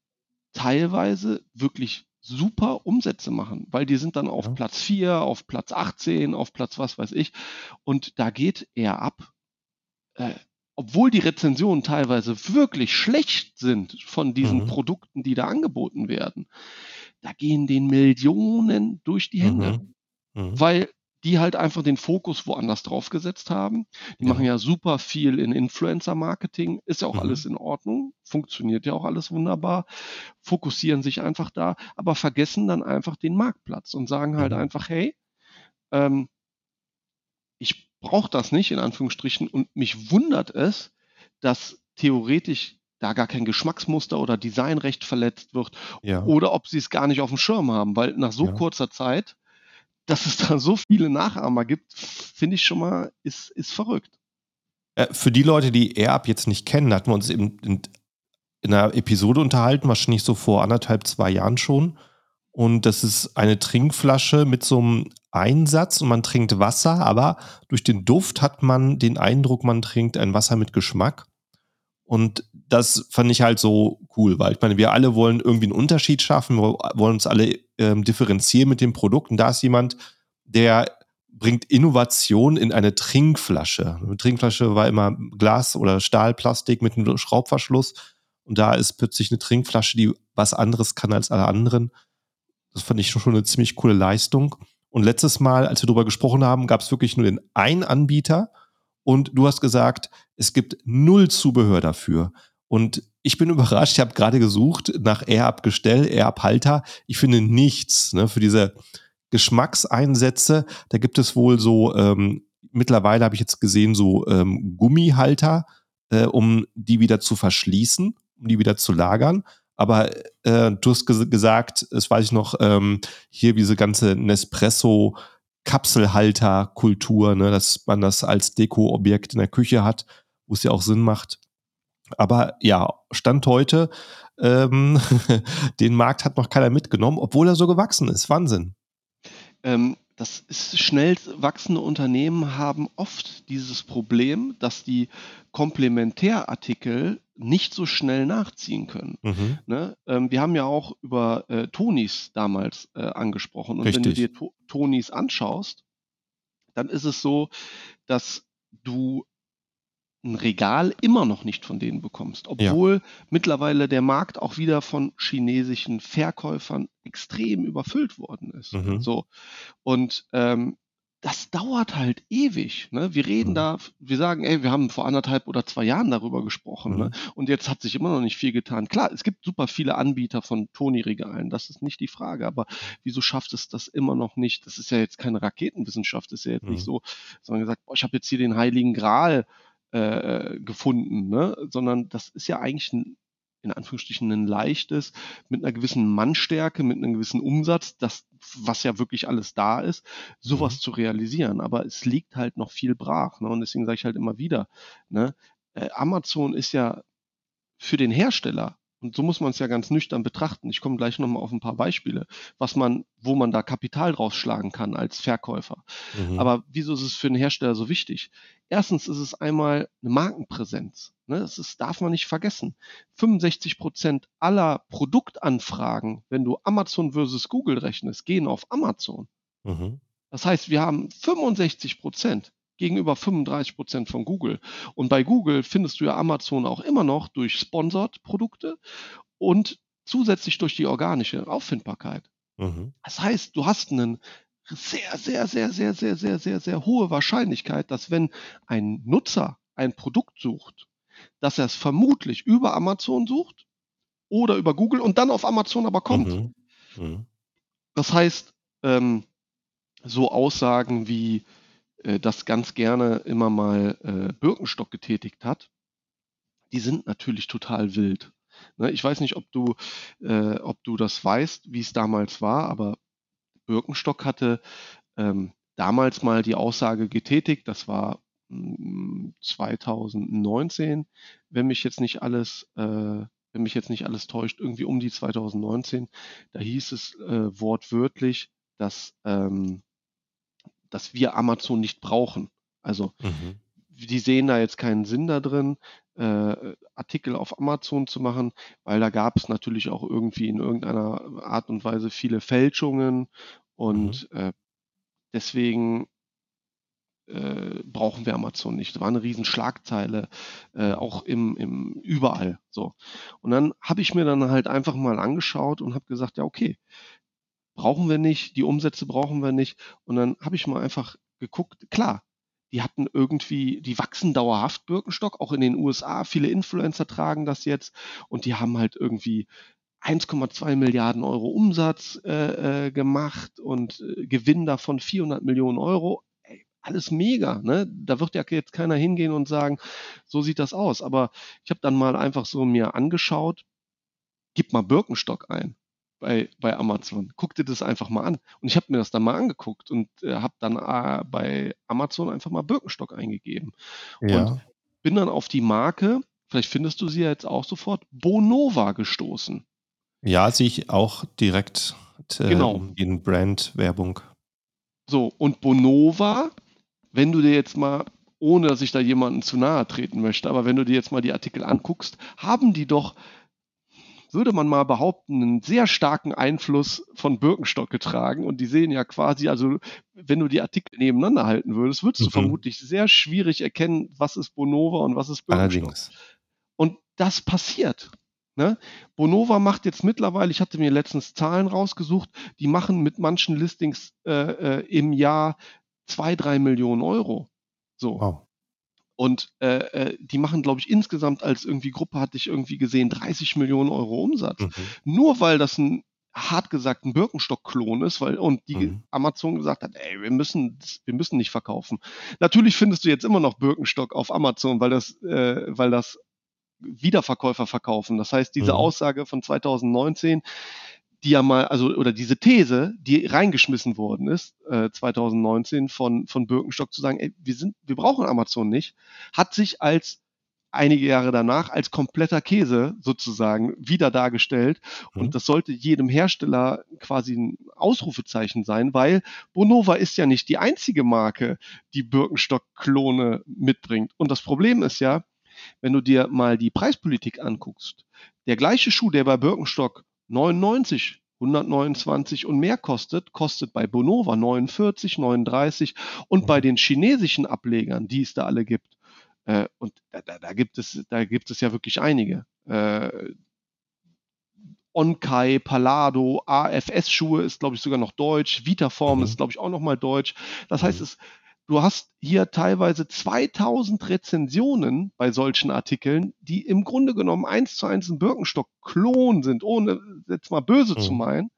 teilweise wirklich super Umsätze machen, weil die sind dann auf ja. Platz 4, auf Platz 18, auf Platz was weiß ich. Und da geht er ab. Äh, obwohl die Rezensionen teilweise wirklich schlecht sind von diesen mhm. Produkten, die da angeboten werden, da gehen den Millionen durch die Hände. Mhm. Mhm. Weil die halt einfach den Fokus woanders drauf gesetzt haben. Die ja. machen ja super viel in Influencer-Marketing, ist ja auch mhm. alles in Ordnung, funktioniert ja auch alles wunderbar, fokussieren sich einfach da, aber vergessen dann einfach den Marktplatz und sagen halt mhm. einfach, hey, ähm, ich brauche das nicht, in Anführungsstrichen, und mich wundert es, dass theoretisch da gar kein Geschmacksmuster oder Designrecht verletzt wird ja. oder ob sie es gar nicht auf dem Schirm haben, weil nach so ja. kurzer Zeit dass es da so viele Nachahmer gibt, finde ich schon mal, ist, ist verrückt. Äh, für die Leute, die AirUp jetzt nicht kennen, hatten wir uns eben in, in einer Episode unterhalten, wahrscheinlich so vor anderthalb, zwei Jahren schon. Und das ist eine Trinkflasche mit so einem Einsatz und man trinkt Wasser, aber durch den Duft hat man den Eindruck, man trinkt ein Wasser mit Geschmack. Und das fand ich halt so cool, weil ich meine, wir alle wollen irgendwie einen Unterschied schaffen, wir wollen uns alle ähm, differenzieren mit dem Produkt. Und da ist jemand, der bringt Innovation in eine Trinkflasche. Eine Trinkflasche war immer Glas oder Stahlplastik mit einem Schraubverschluss. Und da ist plötzlich eine Trinkflasche, die was anderes kann als alle anderen. Das fand ich schon eine ziemlich coole Leistung. Und letztes Mal, als wir darüber gesprochen haben, gab es wirklich nur den einen Anbieter und du hast gesagt, es gibt null Zubehör dafür. Und ich bin überrascht, ich habe gerade gesucht nach Air-Up-Gestell, Air-Up-Halter. Ich finde nichts ne, für diese Geschmackseinsätze. Da gibt es wohl so, ähm, mittlerweile habe ich jetzt gesehen, so ähm, Gummihalter, äh, um die wieder zu verschließen, um die wieder zu lagern. Aber äh, du hast ges gesagt, das weiß ich noch, ähm, hier diese ganze Nespresso Kapselhalterkultur, ne, dass man das als Dekoobjekt in der Küche hat, wo es ja auch Sinn macht. Aber ja, Stand heute, ähm, den Markt hat noch keiner mitgenommen, obwohl er so gewachsen ist. Wahnsinn. Ähm, das ist schnell wachsende Unternehmen haben oft dieses Problem, dass die Komplementärartikel nicht so schnell nachziehen können. Mhm. Ne? Ähm, wir haben ja auch über äh, Tonis damals äh, angesprochen. Und Richtig. wenn du dir to Tonis anschaust, dann ist es so, dass du ein Regal immer noch nicht von denen bekommst, obwohl ja. mittlerweile der Markt auch wieder von chinesischen Verkäufern extrem überfüllt worden ist. Mhm. So und ähm, das dauert halt ewig. Ne? Wir reden Mhm. da, wir sagen, ey, wir haben vor anderthalb oder zwei Jahren darüber gesprochen. Ne? Mhm. Und jetzt hat sich immer noch nicht viel getan. Klar, es gibt super viele Anbieter von Toni-Regalen, das ist nicht die Frage. Aber wieso schafft es das immer noch nicht? Das ist ja jetzt keine Raketenwissenschaft, das ist ja jetzt nicht Mhm. so, sondern gesagt, boah, ich habe jetzt hier den Heiligen Gral äh, gefunden, ne? sondern das ist ja eigentlich ein, in Anführungsstrichen ein leichtes, mit einer gewissen Mannstärke, mit einem gewissen Umsatz, das, was ja wirklich alles da ist, sowas Mhm. zu realisieren. Aber es liegt halt noch viel brach. Ne? Und deswegen sage ich halt immer wieder, ne? äh, Amazon ist ja für den Hersteller, und so muss man es ja ganz nüchtern betrachten, ich komme gleich nochmal auf ein paar Beispiele, was man, wo man da Kapital rausschlagen kann als Verkäufer. Mhm. Aber wieso ist es für den Hersteller so wichtig? Erstens ist es einmal eine Markenpräsenz. Ne? Das ist, darf man nicht vergessen. 65 Prozent aller Produktanfragen, wenn du Amazon versus Google rechnest, gehen auf Amazon. Mhm. Das heißt, wir haben 65 Prozent gegenüber 35 Prozent von Google. Und bei Google findest du ja Amazon auch immer noch durch Sponsored Produkte und zusätzlich durch die organische Auffindbarkeit. Mhm. Das heißt, du hast einen sehr, sehr, sehr, sehr, sehr, sehr, sehr, sehr hohe Wahrscheinlichkeit, dass wenn ein Nutzer ein Produkt sucht, dass er es vermutlich über Amazon sucht oder über Google und dann auf Amazon aber kommt. Mhm. Mhm. Das heißt, ähm, so Aussagen wie äh, das ganz gerne immer mal äh, Birkenstock getätigt hat, die sind natürlich total wild. Ne, ich weiß nicht, ob du, äh, ob du das weißt, wie es damals war, aber Birkenstock hatte ähm, damals mal die Aussage getätigt, das war mm, 2019, wenn mich jetzt nicht alles, äh, wenn mich jetzt nicht alles täuscht, irgendwie um die 2019, da hieß es äh, wortwörtlich, dass, ähm, dass wir Amazon nicht brauchen. Also Mhm. die sehen da jetzt keinen Sinn da drin, äh, Artikel auf Amazon zu machen, weil da gab es natürlich auch irgendwie in irgendeiner Art und Weise viele Fälschungen und äh, deswegen äh, brauchen wir Amazon nicht. Das war eine riesen Schlagzeile, äh, auch im, im überall so. Und dann habe ich mir dann halt einfach mal angeschaut und habe gesagt, ja okay, brauchen wir nicht, die Umsätze brauchen wir nicht. Und dann habe ich mal einfach geguckt, klar, die hatten irgendwie, die wachsen dauerhaft Birkenstock, auch in den USA. Viele Influencer tragen das jetzt und die haben halt irgendwie 1,2 Milliarden Euro Umsatz äh, äh, gemacht und äh, Gewinn davon 400 Millionen Euro. Ey, alles mega, ne? Da wird ja jetzt keiner hingehen und sagen, so sieht das aus. Aber ich habe dann mal einfach so mir angeschaut, gib mal Birkenstock ein bei, bei Amazon. Guck dir das einfach mal an. Und ich habe mir das dann mal angeguckt und äh, habe dann äh, bei Amazon einfach mal Birkenstock eingegeben. Ja. Bin dann auf die Marke, vielleicht findest du sie ja jetzt auch sofort, Bonova gestoßen. Ja, sehe ich auch direkt äh, Genau. in Brand-Werbung. So, und Bonova, wenn du dir jetzt mal, ohne dass ich da jemanden zu nahe treten möchte, aber wenn du dir jetzt mal die Artikel anguckst, haben die doch, würde man mal behaupten, einen sehr starken Einfluss von Birkenstock getragen. Und die sehen ja quasi, also wenn du die Artikel nebeneinander halten würdest, würdest du Mhm. vermutlich sehr schwierig erkennen, was ist Bonova und was ist Birkenstock. Allerdings. Und das passiert. Ne? Bonova macht jetzt mittlerweile, ich hatte mir letztens Zahlen rausgesucht, die machen mit manchen Listings äh, äh, im Jahr zwei, drei Millionen Euro. So. Wow. Und äh, äh, die machen, glaube ich, insgesamt als irgendwie Gruppe, hatte ich irgendwie gesehen, 30 Millionen Euro Umsatz. Mhm. Nur weil das ein hart gesagt ein Birkenstock-Klon ist, weil und die Mhm. Amazon gesagt hat, ey, wir müssen, wir müssen nicht verkaufen. Natürlich findest du jetzt immer noch Birkenstock auf Amazon, weil das, äh, weil das Wiederverkäufer verkaufen. Das heißt, diese Mhm. Aussage von 2019, die ja mal, also oder diese These, die reingeschmissen worden ist, äh, 2019 von von Birkenstock zu sagen, ey, wir sind, wir brauchen Amazon nicht, hat sich als einige Jahre danach als kompletter Käse sozusagen wieder dargestellt. Mhm. Und das sollte jedem Hersteller quasi ein Ausrufezeichen sein, weil Bonova ist ja nicht die einzige Marke, die Birkenstock-Klone mitbringt. Und das Problem ist ja, wenn du dir mal die Preispolitik anguckst, der gleiche Schuh, der bei Birkenstock 99, 129 und mehr kostet, kostet bei Bonova 49, 39 und bei den chinesischen Ablegern, die es da alle gibt, äh, und da, da, da gibt es, da gibt es ja wirklich einige. Äh, Onkai, Palado, AFS-Schuhe ist, glaube ich, sogar noch deutsch, Vitaform mhm. ist, glaube ich, auch noch mal deutsch. Das heißt, mhm. es, du hast hier teilweise 2000 Rezensionen bei solchen Artikeln, die im Grunde genommen eins zu eins ein Birkenstock-Klon sind, ohne jetzt mal böse mhm. zu meinen.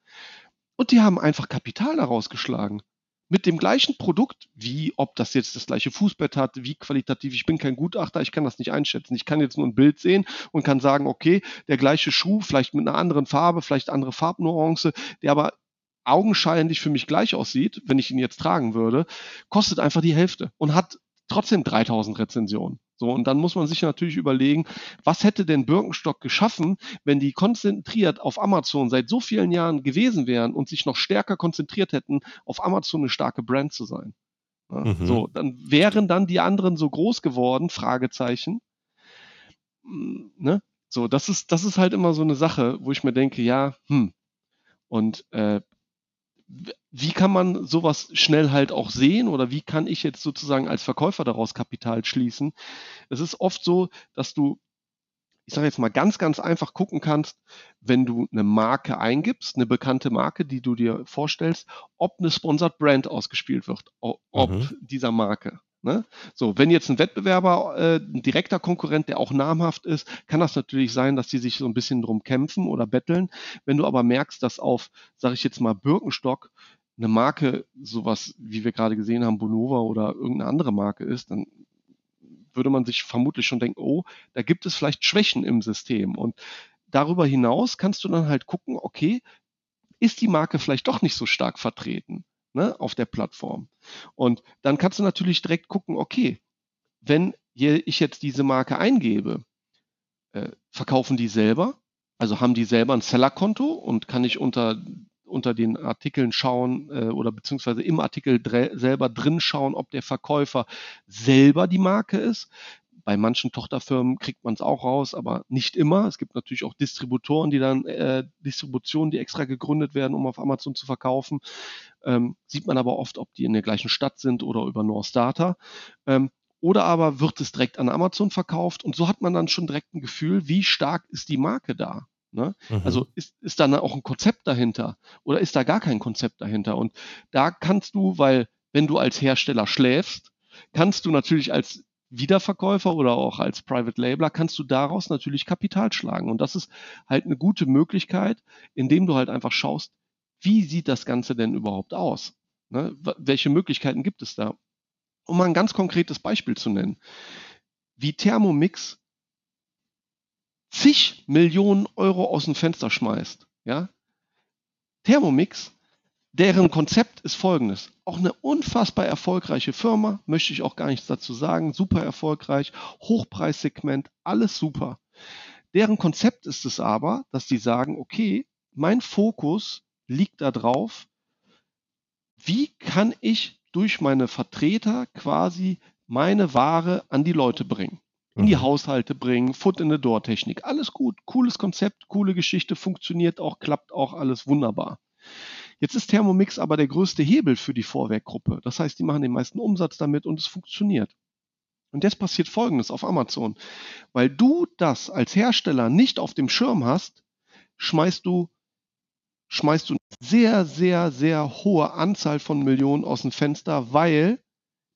Und die haben einfach Kapital daraus geschlagen mit dem gleichen Produkt, wie ob das jetzt das gleiche Fußbett hat, wie qualitativ, ich bin kein Gutachter, ich kann das nicht einschätzen. Ich kann jetzt nur ein Bild sehen und kann sagen, okay, der gleiche Schuh, vielleicht mit einer anderen Farbe, vielleicht andere Farbnuance, der aber augenscheinlich für mich gleich aussieht, wenn ich ihn jetzt tragen würde, kostet einfach die Hälfte und hat trotzdem 3000 Rezensionen. So, und dann muss man sich natürlich überlegen, was hätte denn Birkenstock geschaffen, wenn die konzentriert auf Amazon seit so vielen Jahren gewesen wären und sich noch stärker konzentriert hätten, auf Amazon eine starke Brand zu sein. Ja, mhm. So, dann wären dann die anderen so groß geworden, Fragezeichen. Hm, ne? So, das ist, das ist halt immer so eine Sache, wo ich mir denke, ja, hm. Und äh, wie kann man sowas schnell halt auch sehen oder wie kann ich jetzt sozusagen als Verkäufer daraus Kapital schließen? Es ist oft so, dass du, ich sage jetzt mal ganz, ganz einfach gucken kannst, wenn du eine Marke eingibst, eine bekannte Marke, die du dir vorstellst, ob eine Sponsored Brand ausgespielt wird, ob mhm. dieser Marke. Ne? So, wenn jetzt ein Wettbewerber, äh, ein direkter Konkurrent, der auch namhaft ist, kann das natürlich sein, dass die sich so ein bisschen drum kämpfen oder betteln. Wenn du aber merkst, dass auf, sage ich jetzt mal, Birkenstock eine Marke, sowas, wie wir gerade gesehen haben, Bonova oder irgendeine andere Marke ist, dann würde man sich vermutlich schon denken, oh, da gibt es vielleicht Schwächen im System. Und darüber hinaus kannst du dann halt gucken, okay, ist die Marke vielleicht doch nicht so stark vertreten? Ne, auf der Plattform. Und dann kannst du natürlich direkt gucken, okay, wenn ich jetzt diese Marke eingebe, äh, verkaufen die selber? Also haben die selber ein Sellerkonto und kann ich unter, unter den Artikeln schauen äh, oder beziehungsweise im Artikel dr selber drin schauen, ob der Verkäufer selber die Marke ist? Bei manchen Tochterfirmen kriegt man es auch raus, aber nicht immer. Es gibt natürlich auch Distributoren, die dann äh, Distributionen, die extra gegründet werden, um auf Amazon zu verkaufen. Ähm, sieht man aber oft, ob die in der gleichen Stadt sind oder über North Data. Ähm, oder aber wird es direkt an Amazon verkauft und so hat man dann schon direkt ein Gefühl, wie stark ist die Marke da. Ne? Mhm. Also ist, ist da auch ein Konzept dahinter oder ist da gar kein Konzept dahinter? Und da kannst du, weil wenn du als Hersteller schläfst, kannst du natürlich als Wiederverkäufer oder auch als Private Labeler kannst du daraus natürlich Kapital schlagen. Und das ist halt eine gute Möglichkeit, indem du halt einfach schaust, wie sieht das Ganze denn überhaupt aus? Ne? Welche Möglichkeiten gibt es da? Um mal ein ganz konkretes Beispiel zu nennen. Wie Thermomix zig Millionen Euro aus dem Fenster schmeißt. Ja? Thermomix Deren Konzept ist folgendes. Auch eine unfassbar erfolgreiche Firma, möchte ich auch gar nichts dazu sagen, super erfolgreich, Hochpreissegment, alles super. Deren Konzept ist es aber, dass die sagen, okay, mein Fokus liegt darauf, wie kann ich durch meine Vertreter quasi meine Ware an die Leute bringen, in die mhm. Haushalte bringen, Foot in the Door Technik, alles gut, cooles Konzept, coole Geschichte, funktioniert auch, klappt auch, alles wunderbar. Jetzt ist Thermomix aber der größte Hebel für die Vorwerkgruppe. Das heißt, die machen den meisten Umsatz damit und es funktioniert. Und jetzt passiert Folgendes auf Amazon. Weil du das als Hersteller nicht auf dem Schirm hast, schmeißt du, schmeißt du eine sehr, sehr, sehr hohe Anzahl von Millionen aus dem Fenster, weil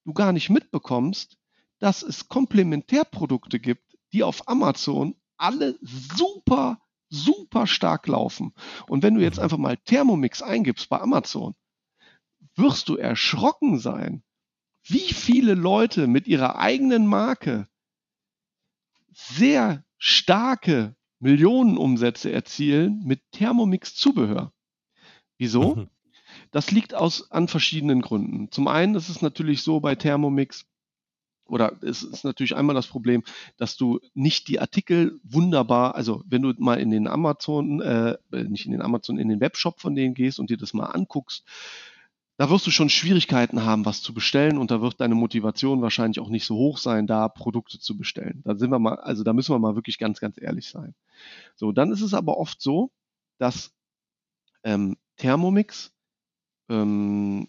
du gar nicht mitbekommst, dass es Komplementärprodukte gibt, die auf Amazon alle super super stark laufen. Und wenn du jetzt mhm. einfach mal Thermomix eingibst bei Amazon, wirst du erschrocken sein, wie viele Leute mit ihrer eigenen Marke sehr starke Millionenumsätze erzielen mit Thermomix-Zubehör. Wieso? Mhm. Das liegt aus, an verschiedenen Gründen. Zum einen ist es natürlich so bei Thermomix, oder es ist natürlich einmal das Problem, dass du nicht die Artikel wunderbar, also wenn du mal in den Amazon, äh, nicht in den Amazon, in den Webshop von denen gehst und dir das mal anguckst, da wirst du schon Schwierigkeiten haben, was zu bestellen und da wird deine Motivation wahrscheinlich auch nicht so hoch sein, da Produkte zu bestellen. Da sind wir mal, also da müssen wir mal wirklich ganz, ganz ehrlich sein. So, dann ist es aber oft so, dass ähm, Thermomix ähm,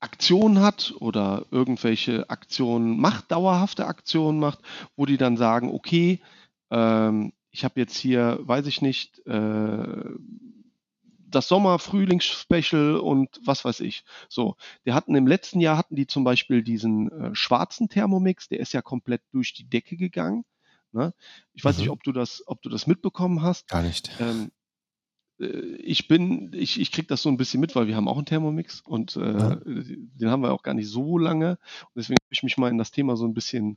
Aktionen hat oder irgendwelche Aktionen macht, dauerhafte Aktionen macht, wo die dann sagen, okay, ähm, ich habe jetzt hier, weiß ich nicht, äh, das Sommer-Frühlings-Special und was weiß ich. So, die hatten im letzten Jahr hatten die zum Beispiel diesen äh, schwarzen Thermomix, der ist ja komplett durch die Decke gegangen. Ne? Ich weiß mhm. nicht, ob du das, ob du das mitbekommen hast. Gar nicht. Ähm, äh, ich bin, ich, ich kriege das so ein bisschen mit, weil wir haben auch einen Thermomix und äh, ja. den haben wir auch gar nicht so lange. Und deswegen habe ich mich mal in das Thema so ein bisschen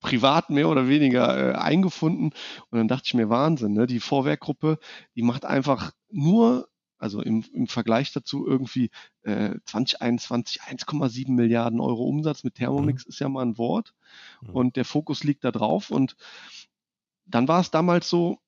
privat mehr oder weniger äh, eingefunden. Und dann dachte ich mir, Wahnsinn, ne? die Vorwerkgruppe, die macht einfach nur, also im, im Vergleich dazu irgendwie äh, 2021 1,7 Milliarden Euro Umsatz mit Thermomix mhm. ist ja mal ein Wort. Mhm. Und der Fokus liegt da drauf. Und dann war es damals so,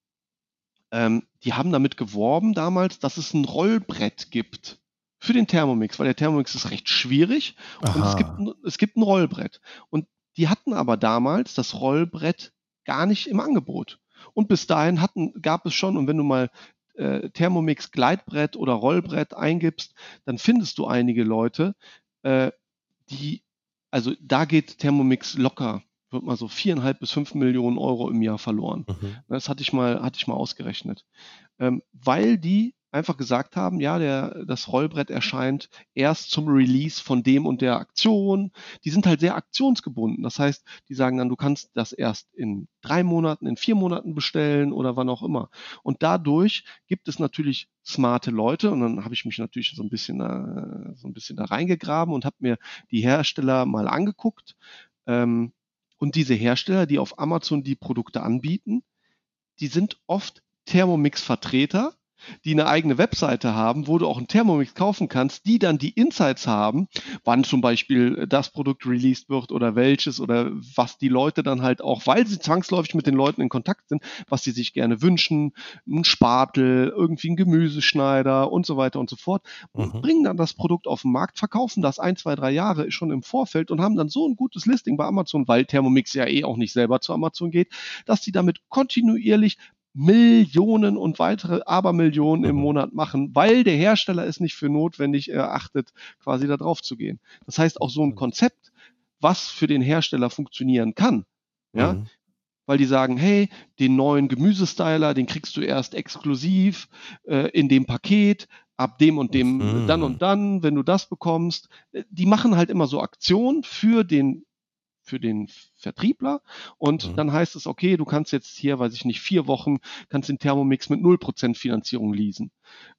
ähm, die haben damit geworben damals, dass es ein Rollbrett gibt für den Thermomix, weil der Thermomix ist recht schwierig Aha. und es gibt, es gibt ein Rollbrett. Und die hatten aber damals das Rollbrett gar nicht im Angebot. Und bis dahin hatten, gab es schon, und wenn du mal äh, Thermomix Gleitbrett oder Rollbrett eingibst, dann findest du einige Leute, äh, die, also da geht Thermomix locker, wird mal so viereinhalb bis fünf Millionen Euro im Jahr verloren. Mhm. Das hatte ich mal, hatte ich mal ausgerechnet. Ähm, weil die einfach gesagt haben, ja, der, das Rollbrett erscheint erst zum Release von dem und der Aktion. Die sind halt sehr aktionsgebunden. Das heißt, die sagen dann, du kannst das erst in drei Monaten, in vier Monaten bestellen oder wann auch immer. Und dadurch gibt es natürlich smarte Leute und dann habe ich mich natürlich so ein bisschen da, so ein bisschen da reingegraben und habe mir die Hersteller mal angeguckt. Ähm, und diese Hersteller, die auf Amazon die Produkte anbieten, die sind oft Thermomix-Vertreter die eine eigene Webseite haben, wo du auch einen Thermomix kaufen kannst, die dann die Insights haben, wann zum Beispiel das Produkt released wird oder welches oder was die Leute dann halt auch, weil sie zwangsläufig mit den Leuten in Kontakt sind, was sie sich gerne wünschen, ein Spatel, irgendwie ein Gemüseschneider und so weiter und so fort und mhm. bringen dann das Produkt auf den Markt, verkaufen das ein, zwei, drei Jahre schon im Vorfeld und haben dann so ein gutes Listing bei Amazon, weil Thermomix ja eh auch nicht selber zu Amazon geht, dass sie damit kontinuierlich Millionen und weitere Abermillionen im mhm. Monat machen, weil der Hersteller es nicht für notwendig erachtet, quasi da drauf zu gehen. Das heißt, auch so ein Konzept, was für den Hersteller funktionieren kann, ja, mhm. weil die sagen, hey, den neuen Gemüsestyler, den kriegst du erst exklusiv äh, in dem Paket, ab dem und dem mhm. dann und dann, wenn du das bekommst. Äh, die machen halt immer so Aktionen für den für den Vertriebler und mhm. dann heißt es, okay, du kannst jetzt hier, weiß ich nicht, vier Wochen, kannst den Thermomix mit 0% Finanzierung leasen.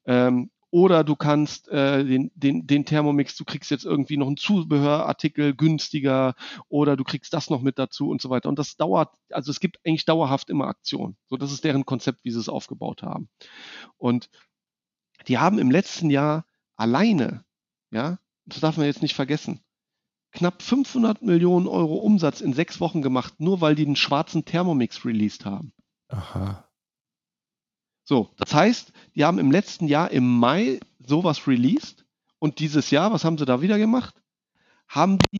Ähm, oder du kannst äh, den, den, den Thermomix, du kriegst jetzt irgendwie noch einen Zubehörartikel günstiger oder du kriegst das noch mit dazu und so weiter. Und das dauert, also es gibt eigentlich dauerhaft immer Aktionen. So, das ist deren Konzept, wie sie es aufgebaut haben. Und die haben im letzten Jahr alleine, ja, das darf man jetzt nicht vergessen, knapp 500 Millionen Euro Umsatz in sechs Wochen gemacht, nur weil die den schwarzen Thermomix released haben. Aha. So, das heißt, die haben im letzten Jahr im Mai sowas released und dieses Jahr, was haben sie da wieder gemacht? Haben die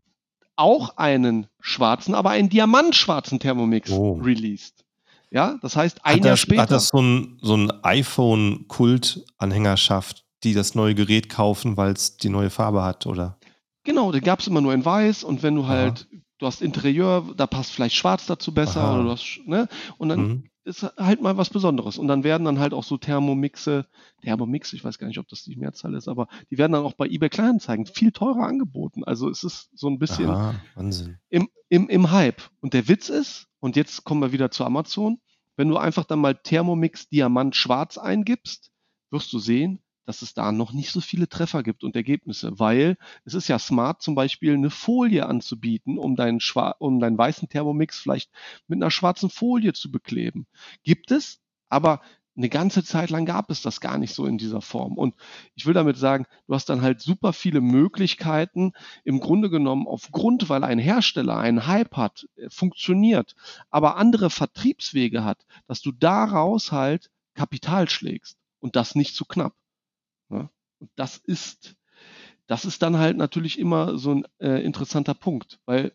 auch einen schwarzen, aber einen diamantschwarzen Thermomix oh. released. Ja, das heißt, ein hat Jahr das, später. Hat das so ein, so ein iPhone-Kult-Anhängerschaft, die das neue Gerät kaufen, weil es die neue Farbe hat, oder? Genau, den gab es immer nur in weiß und wenn du halt, Aha. du hast Interieur, da passt vielleicht schwarz dazu besser Aha. oder du hast, ne? Und dann mhm. ist halt mal was Besonderes. Und dann werden dann halt auch so Thermomixe, Thermomix, ich weiß gar nicht, ob das die Mehrzahl ist, aber die werden dann auch bei eBay Kleinanzeigen viel teurer angeboten. Also es ist so ein bisschen Aha. Im, im, im Hype. Und der Witz ist, und jetzt kommen wir wieder zu Amazon, wenn du einfach dann mal Thermomix Diamant Schwarz eingibst, wirst du sehen, dass es da noch nicht so viele Treffer gibt und Ergebnisse, weil es ist ja smart, zum Beispiel eine Folie anzubieten, um deinen, um deinen weißen Thermomix vielleicht mit einer schwarzen Folie zu bekleben. Gibt es, aber eine ganze Zeit lang gab es das gar nicht so in dieser Form. Und ich will damit sagen, du hast dann halt super viele Möglichkeiten, im Grunde genommen aufgrund, weil ein Hersteller einen Hype hat, äh, funktioniert, aber andere Vertriebswege hat, dass du daraus halt Kapital schlägst und das nicht zu knapp. Ne? Und das ist, das ist dann halt natürlich immer so ein äh, interessanter Punkt, weil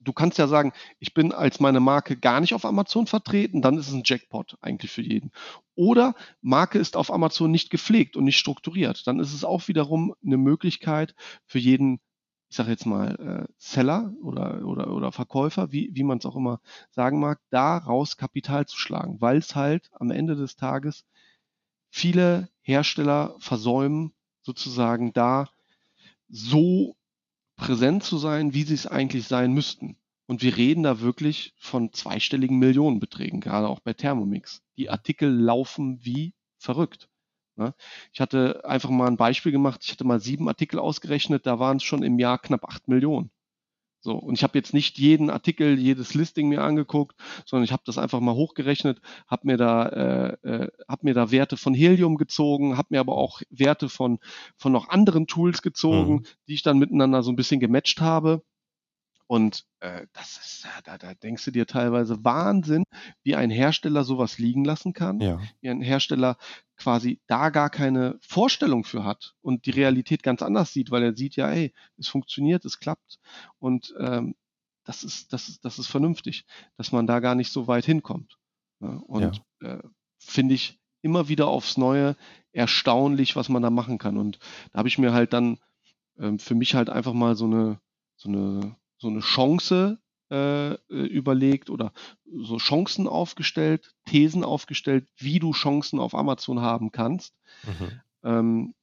du kannst ja sagen, ich bin als meine Marke gar nicht auf Amazon vertreten, dann ist es ein Jackpot eigentlich für jeden. Oder Marke ist auf Amazon nicht gepflegt und nicht strukturiert, dann ist es auch wiederum eine Möglichkeit für jeden ich sage jetzt mal, äh, Seller oder, oder, oder Verkäufer, wie, wie man es auch immer sagen mag, daraus Kapital zu schlagen, weil es halt am Ende des Tages viele Hersteller versäumen, sozusagen da so präsent zu sein, wie sie es eigentlich sein müssten. Und wir reden da wirklich von zweistelligen Millionenbeträgen, gerade auch bei Thermomix. Die Artikel laufen wie verrückt. Ne? Ich hatte einfach mal ein Beispiel gemacht. Ich hatte mal sieben Artikel ausgerechnet, da waren es schon im Jahr knapp acht Millionen. So, und ich habe jetzt nicht jeden Artikel, jedes Listing mir angeguckt, sondern ich habe das einfach mal hochgerechnet, habe mir da, äh, äh, hab mir da Werte von Helium gezogen, habe mir aber auch Werte von, von noch anderen Tools gezogen, mhm. die ich dann miteinander so ein bisschen gematcht habe. Und äh, das ist, da, da denkst du dir teilweise Wahnsinn, wie ein Hersteller sowas liegen lassen kann, ja. wie ein Hersteller quasi da gar keine Vorstellung für hat und die Realität ganz anders sieht, weil er sieht ja, ey, es funktioniert, es klappt und ähm, das ist, das ist, das ist vernünftig, dass man da gar nicht so weit hinkommt. Ne? Und ja. äh, finde ich immer wieder aufs Neue erstaunlich, was man da machen kann. Und da habe ich mir halt dann ähm, für mich halt einfach mal so eine, so eine so eine Chance äh, äh, überlegt oder so Chancen aufgestellt, Thesen aufgestellt, wie du Chancen auf Amazon haben kannst. Mhm. Ähm,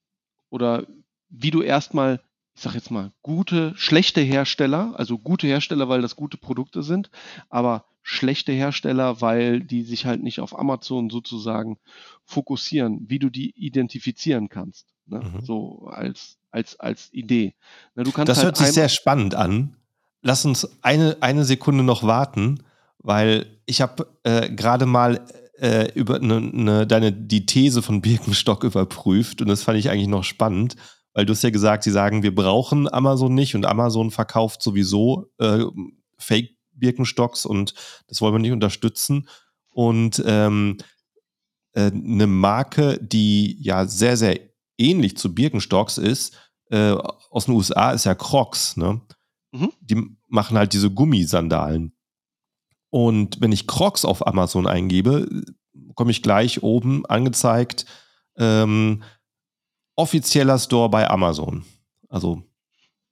oder wie du erstmal, ich sag jetzt mal, gute, schlechte Hersteller, also gute Hersteller, weil das gute Produkte sind, aber schlechte Hersteller, weil die sich halt nicht auf Amazon sozusagen fokussieren, wie du die identifizieren kannst. Ne? Mhm. So als, als, als Idee. Na, das halt hört sich sehr spannend an lass uns eine, eine Sekunde noch warten, weil ich habe äh, gerade mal äh, über ne, ne, deine, die These von Birkenstock überprüft und das fand ich eigentlich noch spannend, weil du hast ja gesagt, sie sagen, wir brauchen Amazon nicht und Amazon verkauft sowieso äh, Fake Birkenstocks und das wollen wir nicht unterstützen. Und ähm, äh, eine Marke, die ja sehr, sehr ähnlich zu Birkenstocks ist, äh, aus den USA ist ja Crocs, ne? Mhm. Die machen halt diese Gummisandalen. Und wenn ich Crocs auf Amazon eingebe, komme ich gleich oben angezeigt, ähm, offizieller Store bei Amazon. Also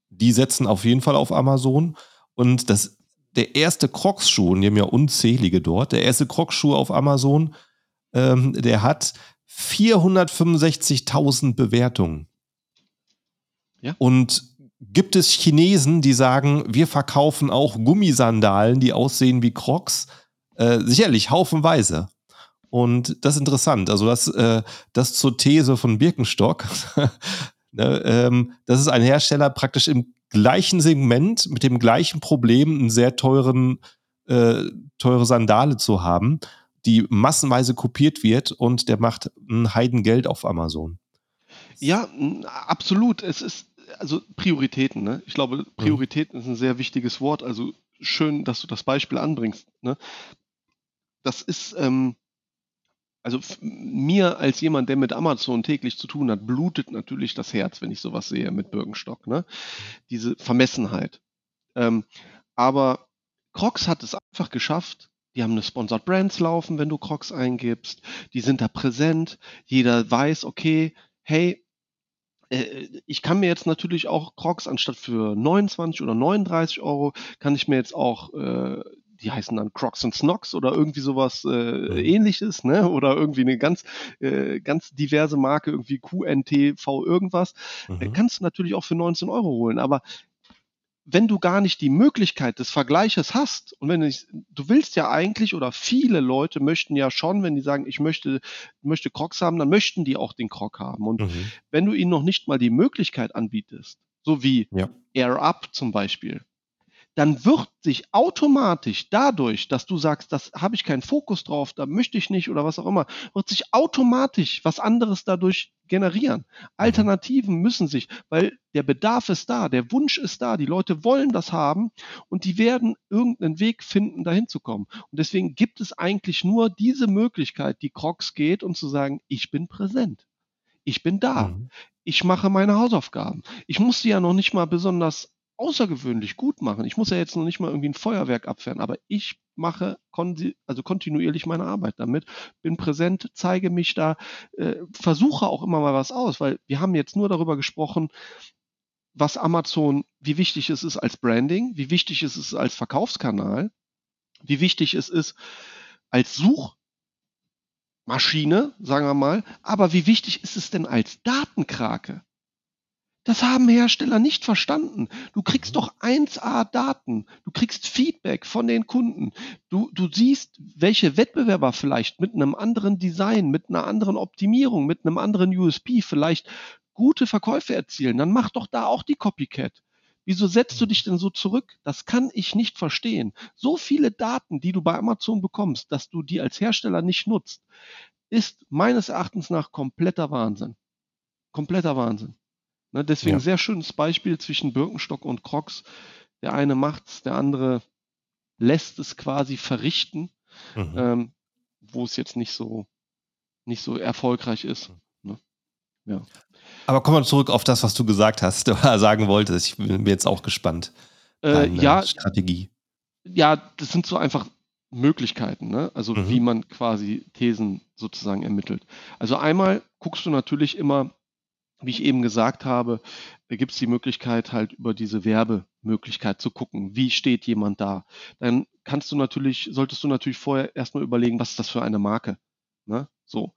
die setzen auf jeden Fall auf Amazon. Und das, der erste Crocs-Schuh, und die haben ja unzählige dort, der erste Crocs-Schuh auf Amazon, ähm, der hat 465.000 Bewertungen. Ja. Und gibt es Chinesen, die sagen, wir verkaufen auch Gummisandalen, die aussehen wie Crocs? Äh, sicherlich, haufenweise. Und das ist interessant. Also das, äh, das zur These von Birkenstock. ne, ähm, das ist ein Hersteller praktisch im gleichen Segment mit dem gleichen Problem, einen sehr teuren, äh, teure Sandale zu haben, die massenweise kopiert wird und der macht ein Heidengeld auf Amazon. Ja, absolut. Es ist also Prioritäten, ne? Ich glaube, mhm. Prioritäten mhm. ist ein sehr wichtiges Wort. Also schön, dass du das Beispiel anbringst. Ne? Das ist, ähm, also mir als jemand, der mit Amazon täglich zu tun hat, blutet natürlich das Herz, wenn ich sowas sehe mit Birkenstock. Ne? Diese Vermessenheit. Ähm, aber Crocs hat es einfach geschafft, die haben eine Sponsored Brands laufen, wenn du Crocs eingibst. Die sind da präsent. Jeder weiß, okay, hey, ich kann mir jetzt natürlich auch Crocs anstatt für 29 oder 39 Euro, kann ich mir jetzt auch, äh, die heißen dann Crocs and Snocks oder irgendwie sowas äh, mhm. ähnliches, ne? Oder irgendwie eine ganz, äh, ganz diverse Marke, irgendwie QNTV irgendwas. Äh, mhm. Kannst du natürlich auch für 19 Euro holen. Aber wenn du gar nicht die Möglichkeit des Vergleiches hast und wenn du, du willst ja eigentlich oder viele Leute möchten ja schon, wenn die sagen, ich möchte, möchte Crocs haben, dann möchten die auch den Croc haben. Und mhm. wenn du ihnen noch nicht mal die Möglichkeit anbietest, so wie ja. Air Up zum Beispiel, dann wird sich automatisch dadurch, dass du sagst, das habe ich keinen Fokus drauf, da möchte ich nicht oder was auch immer, wird sich automatisch was anderes dadurch generieren. Mhm. Alternativen müssen sich, weil der Bedarf ist da, der Wunsch ist da, die Leute wollen das haben und die werden irgendeinen Weg finden, dahin zu kommen. Und deswegen gibt es eigentlich nur diese Möglichkeit, die Crocs geht und zu sagen, ich bin präsent. Ich bin da. Mhm. Ich mache meine Hausaufgaben. Ich muss sie ja noch nicht mal besonders außergewöhnlich gut machen. Ich muss ja jetzt noch nicht mal irgendwie ein Feuerwerk abwehren, aber ich mache kon also kontinuierlich meine Arbeit damit, bin präsent, zeige mich da, äh, versuche auch immer mal was aus, weil wir haben jetzt nur darüber gesprochen, was Amazon, wie wichtig es ist als Branding, wie wichtig es ist als Verkaufskanal, wie wichtig es ist als Suchmaschine, sagen wir mal, aber wie wichtig ist es denn als Datenkrake? Das haben Hersteller nicht verstanden. Du kriegst mhm. doch 1A Daten, du kriegst Feedback von den Kunden, du, du siehst, welche Wettbewerber vielleicht mit einem anderen Design, mit einer anderen Optimierung, mit einem anderen USP vielleicht gute Verkäufe erzielen. Dann mach doch da auch die Copycat. Wieso setzt du mhm. dich denn so zurück? Das kann ich nicht verstehen. So viele Daten, die du bei Amazon bekommst, dass du die als Hersteller nicht nutzt, ist meines Erachtens nach kompletter Wahnsinn. Kompletter Wahnsinn. Ne, deswegen ja. sehr schönes Beispiel zwischen Birkenstock und Crocs. Der eine macht's, der andere lässt es quasi verrichten, mhm. ähm, wo es jetzt nicht so nicht so erfolgreich ist. Ne? Ja. Aber kommen wir zurück auf das, was du gesagt hast oder sagen wolltest. Ich bin jetzt auch gespannt. Äh, ja, Strategie. Ja, das sind so einfach Möglichkeiten, ne? also mhm. wie man quasi Thesen sozusagen ermittelt. Also einmal guckst du natürlich immer, wie ich eben gesagt habe, gibt es die Möglichkeit, halt über diese Werbemöglichkeit zu gucken, wie steht jemand da. Dann kannst du natürlich, solltest du natürlich vorher erstmal überlegen, was ist das für eine Marke. Ne? So.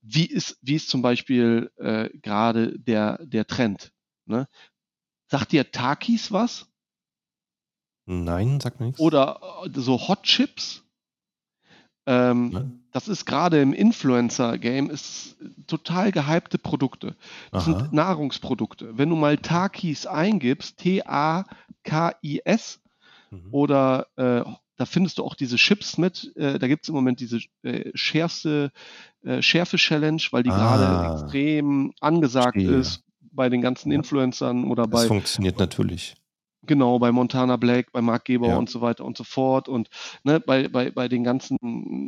Wie ist, wie ist zum Beispiel äh, gerade der, der Trend? Ne? Sagt dir Takis was? Nein, sagt mir nichts. Oder äh, so Hot Chips? Ähm, ja. Das ist gerade im Influencer-Game ist total gehypte Produkte. Das Aha. sind Nahrungsprodukte. Wenn du mal Takis eingibst, T-A-K-I-S, mhm. oder äh, da findest du auch diese Chips mit. Äh, da gibt es im Moment diese äh, schärfste äh, Schärfe-Challenge, weil die ah. gerade extrem angesagt Verstehe. ist bei den ganzen Influencern oder das bei. Das funktioniert natürlich. Genau, bei Montana Black, bei Mark Geber ja. und so weiter und so fort. Und ne, bei, bei, bei den ganzen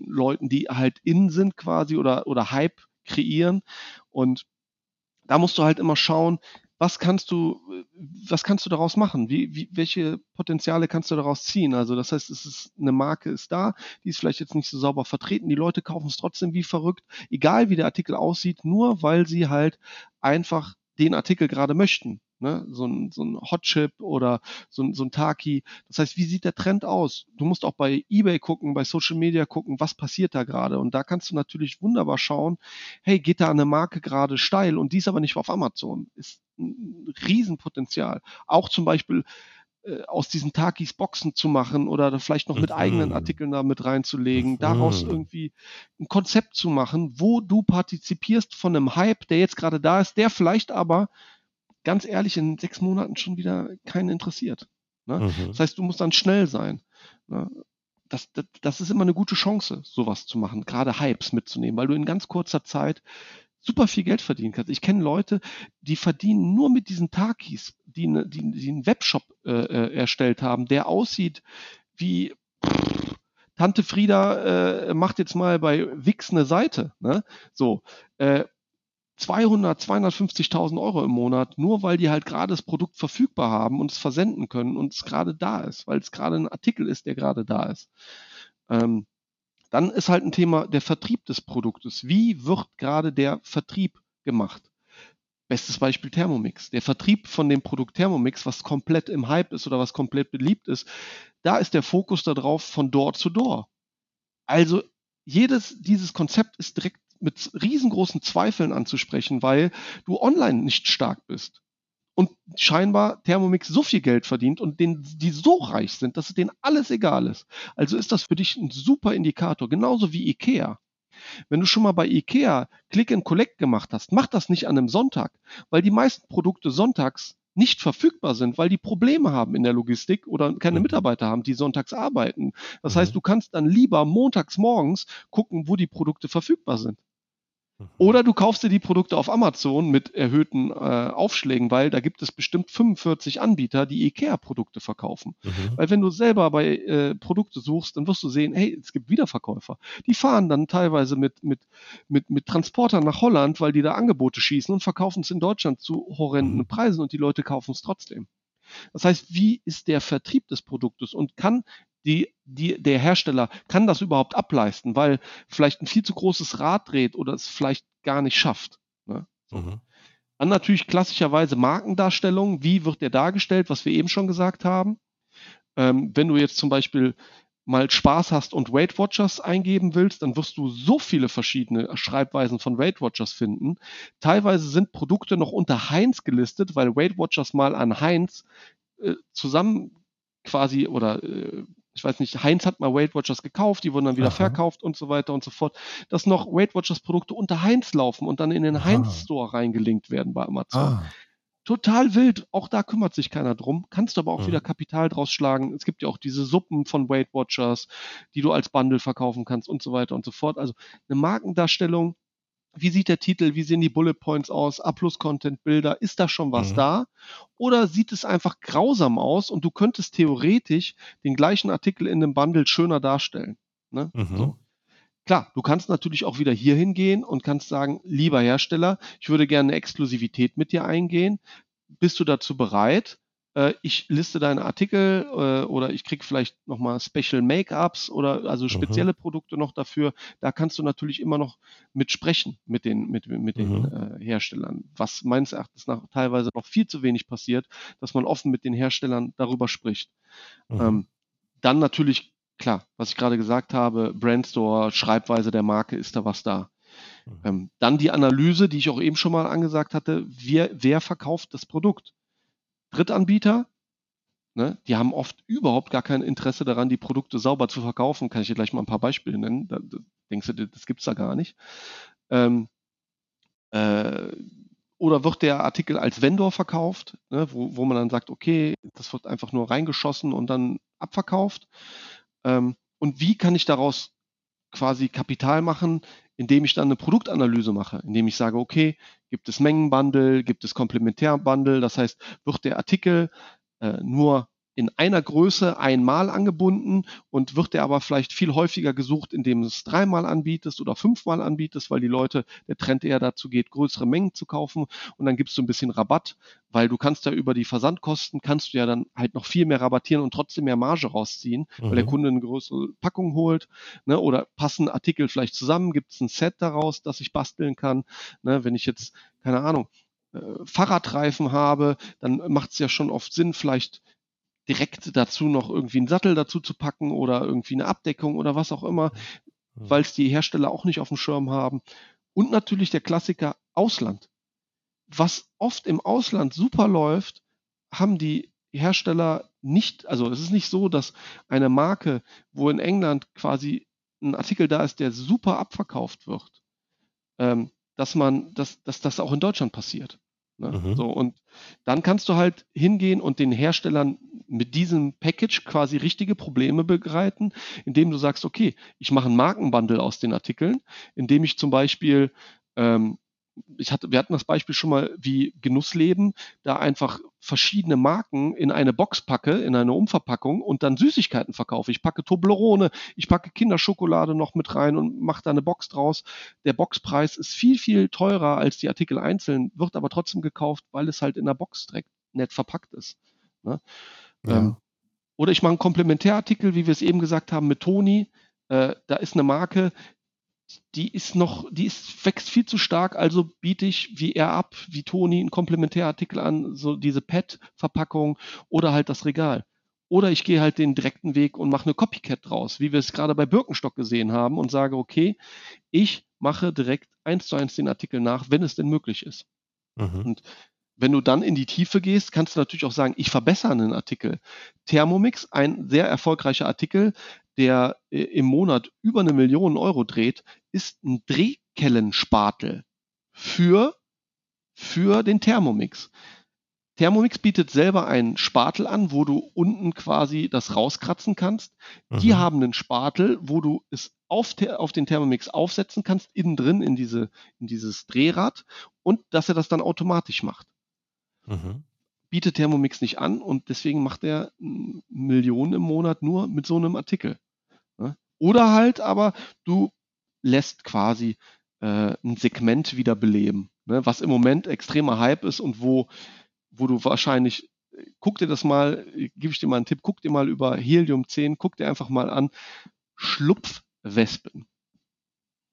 Leuten, die halt in sind quasi oder, oder Hype kreieren. Und da musst du halt immer schauen, was kannst du, was kannst du daraus machen? Wie, wie, welche Potenziale kannst du daraus ziehen? Also das heißt, es ist eine Marke ist da, die ist vielleicht jetzt nicht so sauber vertreten. Die Leute kaufen es trotzdem wie verrückt, egal wie der Artikel aussieht, nur weil sie halt einfach den Artikel gerade möchten. Ne? So ein, so ein Hotchip oder so ein, so ein Taki. Das heißt, wie sieht der Trend aus? Du musst auch bei eBay gucken, bei Social Media gucken, was passiert da gerade. Und da kannst du natürlich wunderbar schauen, hey, geht da eine Marke gerade steil und die ist aber nicht auf Amazon. Ist ein Riesenpotenzial. Auch zum Beispiel äh, aus diesen Takis Boxen zu machen oder vielleicht noch mit mhm. eigenen Artikeln da mit reinzulegen, mhm. daraus irgendwie ein Konzept zu machen, wo du partizipierst von einem Hype, der jetzt gerade da ist, der vielleicht aber ganz ehrlich in sechs Monaten schon wieder keinen interessiert. Ne? Mhm. Das heißt, du musst dann schnell sein. Ne? Das, das, das ist immer eine gute Chance, sowas zu machen, gerade Hypes mitzunehmen, weil du in ganz kurzer Zeit super viel Geld verdienen kannst. Ich kenne Leute, die verdienen nur mit diesen Takis, die, ne, die, die einen Webshop äh, äh, erstellt haben, der aussieht wie pff, Tante Frieda äh, macht jetzt mal bei Wix eine Seite. Ne? So, äh, 200, 250.000 Euro im Monat, nur weil die halt gerade das Produkt verfügbar haben und es versenden können und es gerade da ist, weil es gerade ein Artikel ist, der gerade da ist. Ähm, dann ist halt ein Thema der Vertrieb des Produktes. Wie wird gerade der Vertrieb gemacht? Bestes Beispiel Thermomix. Der Vertrieb von dem Produkt Thermomix, was komplett im Hype ist oder was komplett beliebt ist, da ist der Fokus darauf von Door zu Door. Also jedes dieses Konzept ist direkt mit riesengroßen Zweifeln anzusprechen, weil du online nicht stark bist. Und scheinbar Thermomix so viel Geld verdient und denen, die so reich sind, dass es denen alles egal ist. Also ist das für dich ein super Indikator, genauso wie IKEA. Wenn du schon mal bei IKEA Click and Collect gemacht hast, mach das nicht an einem Sonntag, weil die meisten Produkte sonntags nicht verfügbar sind, weil die Probleme haben in der Logistik oder keine mhm. Mitarbeiter haben, die sonntags arbeiten. Das heißt, mhm. du kannst dann lieber montags morgens gucken, wo die Produkte verfügbar sind. Mhm. Oder du kaufst dir die Produkte auf Amazon mit erhöhten äh, Aufschlägen, weil da gibt es bestimmt 45 Anbieter, die IKEA-Produkte verkaufen. Mhm. Weil wenn du selber bei äh, Produkte suchst, dann wirst du sehen, hey, es gibt Wiederverkäufer. Die fahren dann teilweise mit, mit, mit, mit Transportern nach Holland, weil die da Angebote schießen und verkaufen es in Deutschland zu horrenden mhm. Preisen und die Leute kaufen es trotzdem. Das heißt, wie ist der Vertrieb des Produktes und kann die, die, der Hersteller kann das überhaupt ableisten, weil vielleicht ein viel zu großes Rad dreht oder es vielleicht gar nicht schafft. Ne? Mhm. Dann natürlich klassischerweise Markendarstellung. Wie wird der dargestellt, was wir eben schon gesagt haben? Ähm, wenn du jetzt zum Beispiel mal Spaß hast und Weight Watchers eingeben willst, dann wirst du so viele verschiedene Schreibweisen von Weight Watchers finden. Teilweise sind Produkte noch unter Heinz gelistet, weil Weight Watchers mal an Heinz äh, zusammen quasi oder äh, ich weiß nicht, Heinz hat mal Weight Watchers gekauft, die wurden dann wieder Aha. verkauft und so weiter und so fort, dass noch Weight Watchers Produkte unter Heinz laufen und dann in den Heinz Store reingelinkt werden bei Amazon. Ah. Total wild, auch da kümmert sich keiner drum. Kannst aber auch mhm. wieder Kapital draus schlagen. Es gibt ja auch diese Suppen von Weight Watchers, die du als Bundle verkaufen kannst und so weiter und so fort. Also eine Markendarstellung wie sieht der Titel, wie sehen die Bullet Points aus, A-Plus-Content, Bilder, ist da schon was mhm. da? Oder sieht es einfach grausam aus und du könntest theoretisch den gleichen Artikel in einem Bundle schöner darstellen? Ne? Mhm. So. Klar, du kannst natürlich auch wieder hier hingehen und kannst sagen, lieber Hersteller, ich würde gerne eine Exklusivität mit dir eingehen. Bist du dazu bereit? Äh, ich liste deine Artikel äh, oder ich kriege vielleicht nochmal Special Make-ups oder also mhm. spezielle mhm. Produkte noch dafür. Da kannst du natürlich immer noch mit sprechen mit den, mit, mit den mhm. äh, Herstellern, was meines Erachtens nach teilweise noch viel zu wenig passiert, dass man offen mit den Herstellern darüber spricht. Mhm. Ähm, dann natürlich, klar, was ich gerade gesagt habe, Brandstore, Schreibweise der Marke, ist da was da. Mhm. Ähm, dann die Analyse, die ich auch eben schon mal angesagt hatte, wer, wer verkauft das Produkt? Drittanbieter, ne, die haben oft überhaupt gar kein Interesse daran, die Produkte sauber zu verkaufen. Kann ich dir gleich mal ein paar Beispiele nennen. Da, da denkst du, das gibt es da gar nicht. Ähm, äh, oder wird der Artikel als Vendor verkauft, ne, wo, wo man dann sagt, okay, das wird einfach nur reingeschossen und dann abverkauft. Ähm, und wie kann ich daraus quasi Kapital machen, indem ich dann eine Produktanalyse mache, indem ich sage, okay, gibt es Mengenbundle, gibt es Komplementärbundle, das heißt, wird der Artikel äh, nur in einer Größe einmal angebunden und wird der aber vielleicht viel häufiger gesucht, indem du es dreimal anbietest oder fünfmal anbietest, weil die Leute, der Trend eher dazu geht, größere Mengen zu kaufen und dann gibst du ein bisschen Rabatt, weil du kannst ja über die Versandkosten, kannst du ja dann halt noch viel mehr rabattieren und trotzdem mehr Marge rausziehen, mhm. weil der mhm. Kunde eine größere Packung holt ne, oder passen Artikel vielleicht zusammen, gibt es ein Set daraus, das ich basteln kann. Ne, wenn ich jetzt, keine Ahnung, äh, Fahrradreifen habe, dann macht es ja schon oft Sinn, vielleicht direkt dazu noch irgendwie einen Sattel dazu zu packen oder irgendwie eine Abdeckung oder was auch immer, weil es die Hersteller auch nicht auf dem Schirm haben. Und natürlich der Klassiker Ausland. Was oft im Ausland super läuft, haben die Hersteller nicht, also es ist nicht so, dass eine Marke, wo in England quasi ein Artikel da ist, der super abverkauft wird, ähm, dass man, dass, dass das auch in Deutschland passiert. Ne? Mhm. So, und dann kannst du halt hingehen und den Herstellern mit diesem Package quasi richtige Probleme begreiten, indem du sagst, okay, ich mache einen Markenbundle aus den Artikeln, indem ich zum Beispiel ähm, ich hatte, wir hatten das Beispiel schon mal wie Genussleben, da einfach verschiedene Marken in eine Box packe, in eine Umverpackung und dann Süßigkeiten verkaufe. Ich packe Toblerone, ich packe Kinderschokolade noch mit rein und mache da eine Box draus. Der Boxpreis ist viel, viel teurer als die Artikel einzeln, wird aber trotzdem gekauft, weil es halt in der Box direkt nett verpackt ist. Ne? Ja. Ähm, oder ich mache einen Komplementärartikel, wie wir es eben gesagt haben, mit Toni. Äh, da ist eine Marke, die ist noch, die ist, wächst viel zu stark, also biete ich wie er ab, wie Toni, einen Komplementärartikel an, so diese PET-Verpackung oder halt das Regal. Oder ich gehe halt den direkten Weg und mache eine Copycat draus, wie wir es gerade bei Birkenstock gesehen haben und sage, okay, ich mache direkt eins zu eins den Artikel nach, wenn es denn möglich ist. Mhm. Und wenn du dann in die Tiefe gehst, kannst du natürlich auch sagen, ich verbessere einen Artikel. Thermomix, ein sehr erfolgreicher Artikel, der äh, im Monat über eine Million Euro dreht, ist ein Drehkellenspatel für, für den Thermomix. Thermomix bietet selber einen Spatel an, wo du unten quasi das rauskratzen kannst. Mhm. Die haben einen Spatel, wo du es auf, auf, den Thermomix aufsetzen kannst, innen drin in, diese, in dieses Drehrad und dass er das dann automatisch macht. Mhm. Bietet Thermomix nicht an und deswegen macht er Millionen im Monat nur mit so einem Artikel. Oder halt aber, du lässt quasi äh, ein Segment wieder beleben, ne? was im Moment extremer Hype ist und wo, wo du wahrscheinlich, guck dir das mal, gebe ich dir mal einen Tipp, guck dir mal über Helium 10, guck dir einfach mal an, Schlupfwespen.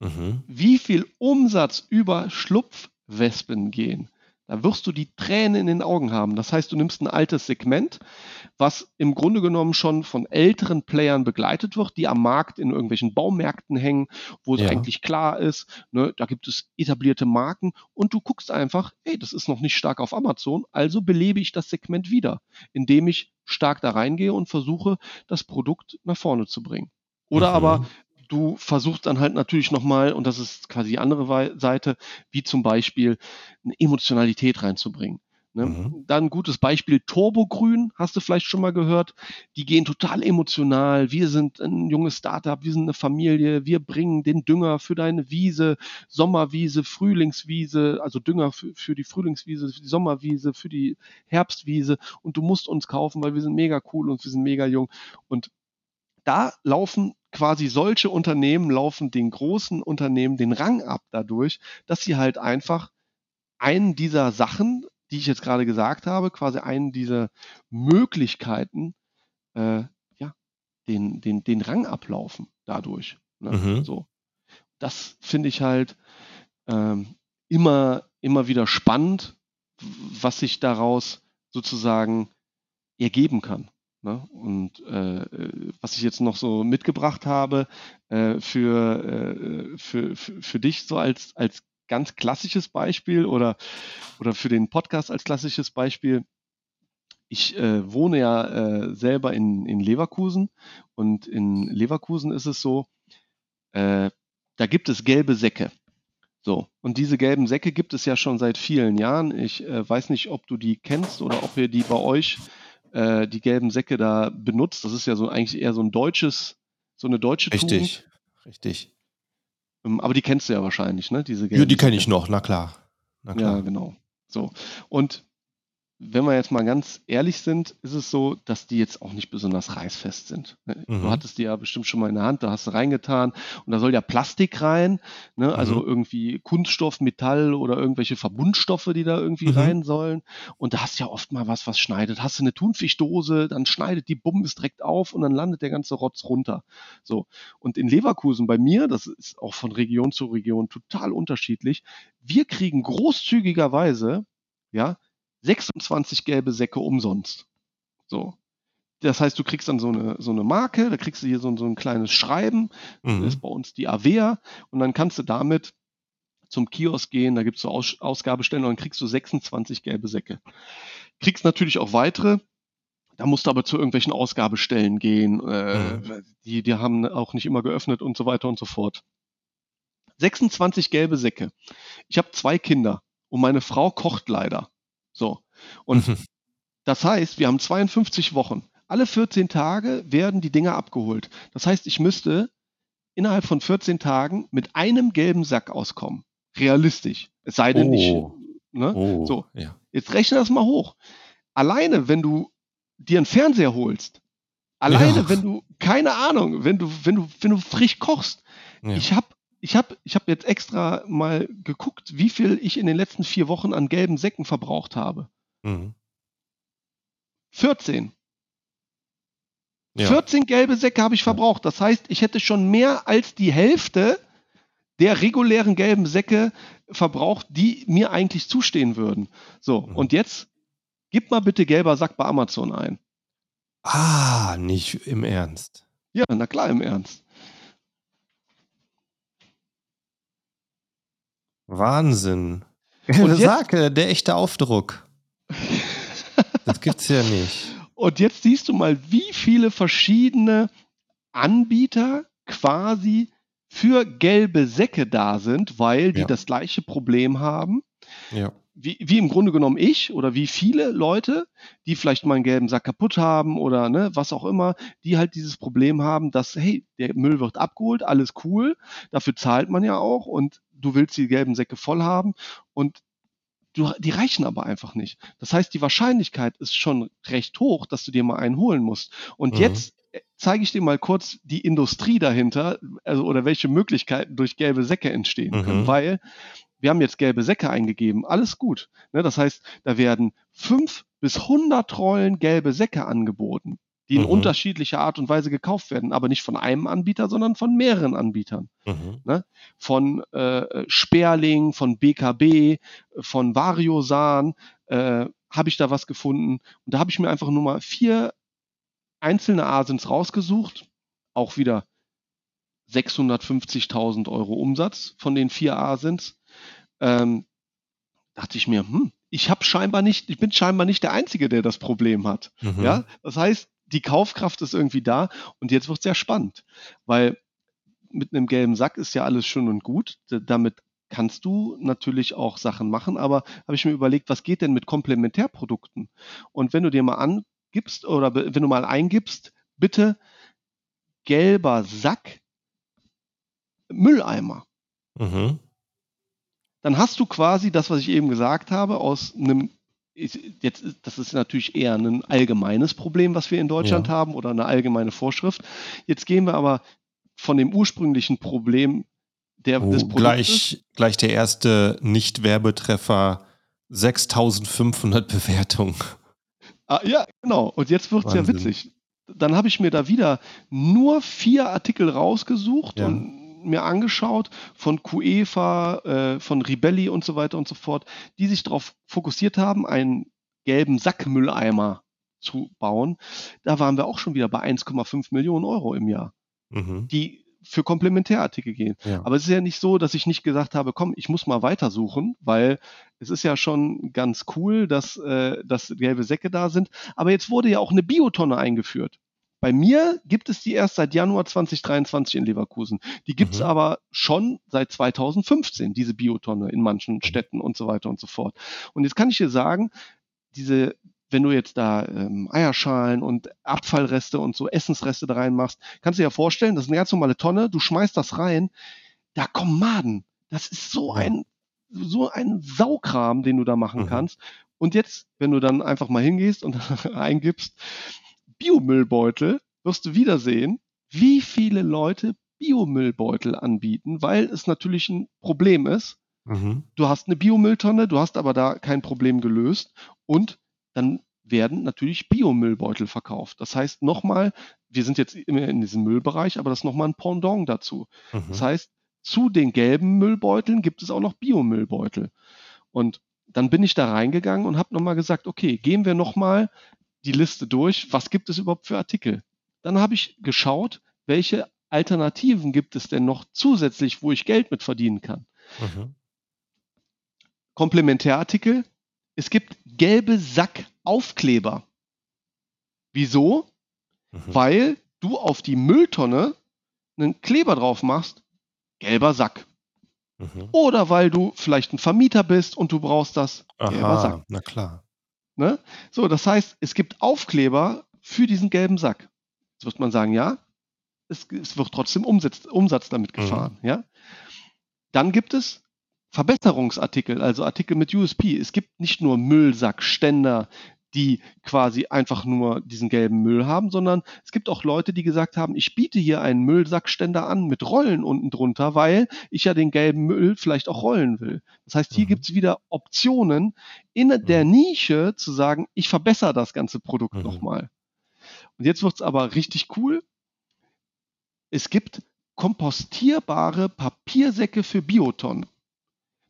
Mhm. Wie viel Umsatz über Schlupfwespen gehen? Da wirst du die Tränen in den Augen haben. Das heißt, du nimmst ein altes Segment, was im Grunde genommen schon von älteren Playern begleitet wird, die am Markt in irgendwelchen Baumärkten hängen, wo es Ja. eigentlich klar ist, ne, da gibt es etablierte Marken und du guckst einfach, hey, das ist noch nicht stark auf Amazon, also belebe ich das Segment wieder, indem ich stark da reingehe und versuche, das Produkt nach vorne zu bringen. Oder Mhm. aber du versuchst dann halt natürlich nochmal, und das ist quasi die andere Seite, wie zum Beispiel eine Emotionalität reinzubringen. Ne? Mhm. Dann ein gutes Beispiel, Turbogrün, hast du vielleicht schon mal gehört. Die gehen total emotional. Wir sind ein junges Startup, wir sind eine Familie, wir bringen den Dünger für deine Wiese, Sommerwiese, Frühlingswiese, also Dünger für, für die Frühlingswiese, für die Sommerwiese, für die Herbstwiese und du musst uns kaufen, weil wir sind mega cool und wir sind mega jung. Und da laufen quasi solche Unternehmen, laufen den großen Unternehmen den Rang ab dadurch, dass sie halt einfach einen dieser Sachen, die ich jetzt gerade gesagt habe, quasi einen dieser Möglichkeiten, äh, ja, den, den, den Rang ablaufen dadurch. Ne? Mhm. So. Das finde ich halt ähm, immer, immer wieder spannend, was sich daraus sozusagen ergeben kann. Ne? Und äh, was ich jetzt noch so mitgebracht habe äh, für, äh, für, für, für dich so als, als ganz klassisches Beispiel oder, oder für den Podcast als klassisches Beispiel. Ich äh, wohne ja äh, selber in, in Leverkusen und in Leverkusen ist es so, äh, da gibt es gelbe Säcke. So, und diese gelben Säcke gibt es ja schon seit vielen Jahren. Ich weiß nicht, ob du die kennst oder ob ihr die bei euch, äh, die gelben Säcke da benutzt. Das ist ja so eigentlich eher so ein deutsches, so eine deutsche Tugend. Richtig. Richtig. Ähm, Aber die kennst du ja wahrscheinlich, ne? Diese Ja, gelben die kenne ich noch, na klar. Na Ja, klar. genau. So. Und wenn wir jetzt mal ganz ehrlich sind, ist es so, dass die jetzt auch nicht besonders reißfest sind. ne? Du Mhm. hattest die ja bestimmt schon mal in der Hand, da hast du reingetan und da soll ja Plastik rein, ne? also Mhm. irgendwie Kunststoff, Metall oder irgendwelche Verbundstoffe, die da irgendwie Mhm. rein sollen. Und da hast du ja oft mal was, was schneidet. Hast du eine Thunfischdose, dann schneidet die Bumm ist direkt auf und dann landet der ganze Rotz runter. So. Und in Leverkusen bei mir, das ist auch von Region zu Region total unterschiedlich, wir kriegen großzügigerweise, ja, 26 gelbe Säcke umsonst. So. Das heißt, du kriegst dann so eine, so eine Marke, da kriegst du hier so, ein- so ein kleines Schreiben, das Mhm. ist bei uns die Avea, und dann kannst du damit zum Kiosk gehen, da gibt es so Aus Ausgabestellen und dann kriegst du 26 gelbe Säcke. Kriegst natürlich auch weitere, da musst du aber zu irgendwelchen Ausgabestellen gehen, äh, die, die haben auch nicht immer geöffnet und so weiter und so fort. 26 gelbe Säcke. Ich habe zwei Kinder und meine Frau kocht leider. So. Und Mhm. das heißt, wir haben 52 Wochen. Alle 14 Tage werden die Dinger abgeholt. Das heißt, ich müsste innerhalb von 14 Tagen mit einem gelben Sack auskommen. Realistisch. Es sei denn, ich. Oh. Ne? Oh. So. Ja. Jetzt rechne das mal hoch. Alleine, wenn du dir einen Fernseher holst, alleine, Ja. wenn du, keine Ahnung, wenn du, wenn du, wenn du frisch kochst, Ja. ich habe ich hab, ich hab jetzt extra mal geguckt, wie viel ich in den letzten vier Wochen an gelben Säcken verbraucht habe. Mhm. 14. Ja. 14 gelbe Säcke habe ich verbraucht. Das heißt, ich hätte schon mehr als die Hälfte der regulären gelben Säcke verbraucht, die mir eigentlich zustehen würden. So, Mhm. und jetzt gib mal bitte gelber Sack bei Amazon ein. Ah, nicht im Ernst. Ja, na klar, im Ernst. Wahnsinn. Und Der jetzt- Sake, der echte Aufdruck. Das gibt's ja nicht. Und jetzt siehst du mal, wie viele verschiedene Anbieter quasi für gelbe Säcke da sind, weil die Ja. das gleiche Problem haben. Ja. Wie, wie im Grunde genommen ich oder wie viele Leute, die vielleicht mal einen gelben Sack kaputt haben oder ne, was auch immer, die halt dieses Problem haben, dass, hey, der Müll wird abgeholt, alles cool, dafür zahlt man ja auch und du willst die gelben Säcke voll haben und du, die reichen aber einfach nicht. Das heißt, die Wahrscheinlichkeit ist schon recht hoch, dass du dir mal einen holen musst. Und Mhm. jetzt äh, zeige ich dir mal kurz die Industrie dahinter, also oder welche Möglichkeiten durch gelbe Säcke entstehen Mhm. können, weil wir haben jetzt gelbe Säcke eingegeben, alles gut. Ne? Das heißt, da werden fünf bis 100 Rollen gelbe Säcke angeboten. Die in Mhm. unterschiedlicher Art und Weise gekauft werden, aber nicht von einem Anbieter, sondern von mehreren Anbietern. Mhm. Ne? Von äh, Sperling, von BKB, von Variosan äh, habe ich da was gefunden. Und da habe ich mir einfach nur mal vier einzelne Asins rausgesucht. Auch wieder 650.000 Euro Umsatz von den vier Asins. Ähm, dachte ich mir, hm, ich habe scheinbar nicht, ich bin scheinbar nicht der Einzige, der das Problem hat. Mhm. Ja, das heißt, die Kaufkraft ist irgendwie da und jetzt wird es sehr spannend, weil mit einem gelben Sack ist ja alles schön und gut. Damit kannst du natürlich auch Sachen machen, aber habe ich mir überlegt, was geht denn mit Komplementärprodukten? Und wenn du dir mal angibst oder wenn du mal eingibst, bitte gelber Sack Mülleimer Mhm. dann hast du quasi das, was ich eben gesagt habe, aus einem, jetzt, ist- das ist natürlich eher ein allgemeines Problem, was wir in Deutschland Ja. haben oder eine allgemeine Vorschrift. Jetzt gehen wir aber von dem ursprünglichen Problem der, Oh, des Produktes. gleich, gleich der erste Nicht-Werbetreffer. 6500 Bewertungen. Ah, ja, genau. Und jetzt wird es ja witzig. Dann habe ich mir da wieder nur vier Artikel rausgesucht Ja. und mir angeschaut von QEFA, äh, von Ribelli und so weiter und so fort, die sich darauf fokussiert haben, einen gelben Sackmülleimer zu bauen. Da waren wir auch schon wieder bei 1,5 Millionen Euro im Jahr, Mhm. die für Komplementärartikel gehen. Ja. Aber es ist ja nicht so, dass ich nicht gesagt habe, komm, ich muss mal weitersuchen, weil es ist ja schon ganz cool, dass, äh, dass gelbe Säcke da sind. Aber jetzt wurde ja auch eine Biotonne eingeführt. Bei mir gibt es die erst seit Januar 2023 in Leverkusen. Die gibt es Mhm. aber schon seit 2015, diese Biotonne in manchen Städten und so weiter und so fort. Und jetzt kann ich dir sagen, diese, wenn du jetzt da ähm, Eierschalen und Abfallreste und so Essensreste da reinmachst, kannst du dir ja vorstellen, das ist eine ganz normale Tonne, du schmeißt das rein, da kommen Maden. Das ist so ein, so ein Saukram, den du da machen Mhm. kannst. Und jetzt, wenn du dann einfach mal hingehst und eingibst, Biomüllbeutel, wirst du wieder sehen, wie viele Leute Biomüllbeutel anbieten, weil es natürlich ein Problem ist. Mhm. Du hast eine Biomülltonne, du hast aber da kein Problem gelöst und dann werden natürlich Biomüllbeutel verkauft. Das heißt nochmal, wir sind jetzt immer in diesem Müllbereich, aber das ist nochmal ein Pendant dazu. Mhm. Das heißt, zu den gelben Müllbeuteln gibt es auch noch Biomüllbeutel. Und dann bin ich da reingegangen und habe nochmal gesagt, okay, gehen wir nochmal die Liste durch, was gibt es überhaupt für Artikel? Dann habe ich geschaut, welche Alternativen gibt es denn noch zusätzlich, wo ich Geld mit verdienen kann. Mhm. Komplementärartikel. Es gibt gelbe Sackaufkleber. Wieso? Mhm. Weil du auf die Mülltonne einen Kleber drauf machst, gelber Sack. Mhm. Oder weil du vielleicht ein Vermieter bist und du brauchst das, gelber Sack. Aha, na klar. Ne? So, das heißt, es gibt Aufkleber für diesen gelben Sack. Jetzt wird man sagen, ja, es, es wird trotzdem Umsatz, Umsatz damit Mhm. gefahren. Ja? Dann gibt es Verbesserungsartikel, also Artikel mit USP. Es gibt nicht nur Müllsackständer, die quasi einfach nur diesen gelben Müll haben, sondern es gibt auch Leute, die gesagt haben, ich biete hier einen Müllsackständer an mit Rollen unten drunter, weil ich ja den gelben Müll vielleicht auch rollen will. Das heißt, hier Mhm. gibt es wieder Optionen in der Nische zu sagen, ich verbessere das ganze Produkt Mhm. nochmal. Und jetzt wird es aber richtig cool. Es gibt kompostierbare Papiersäcke für Biotonnen.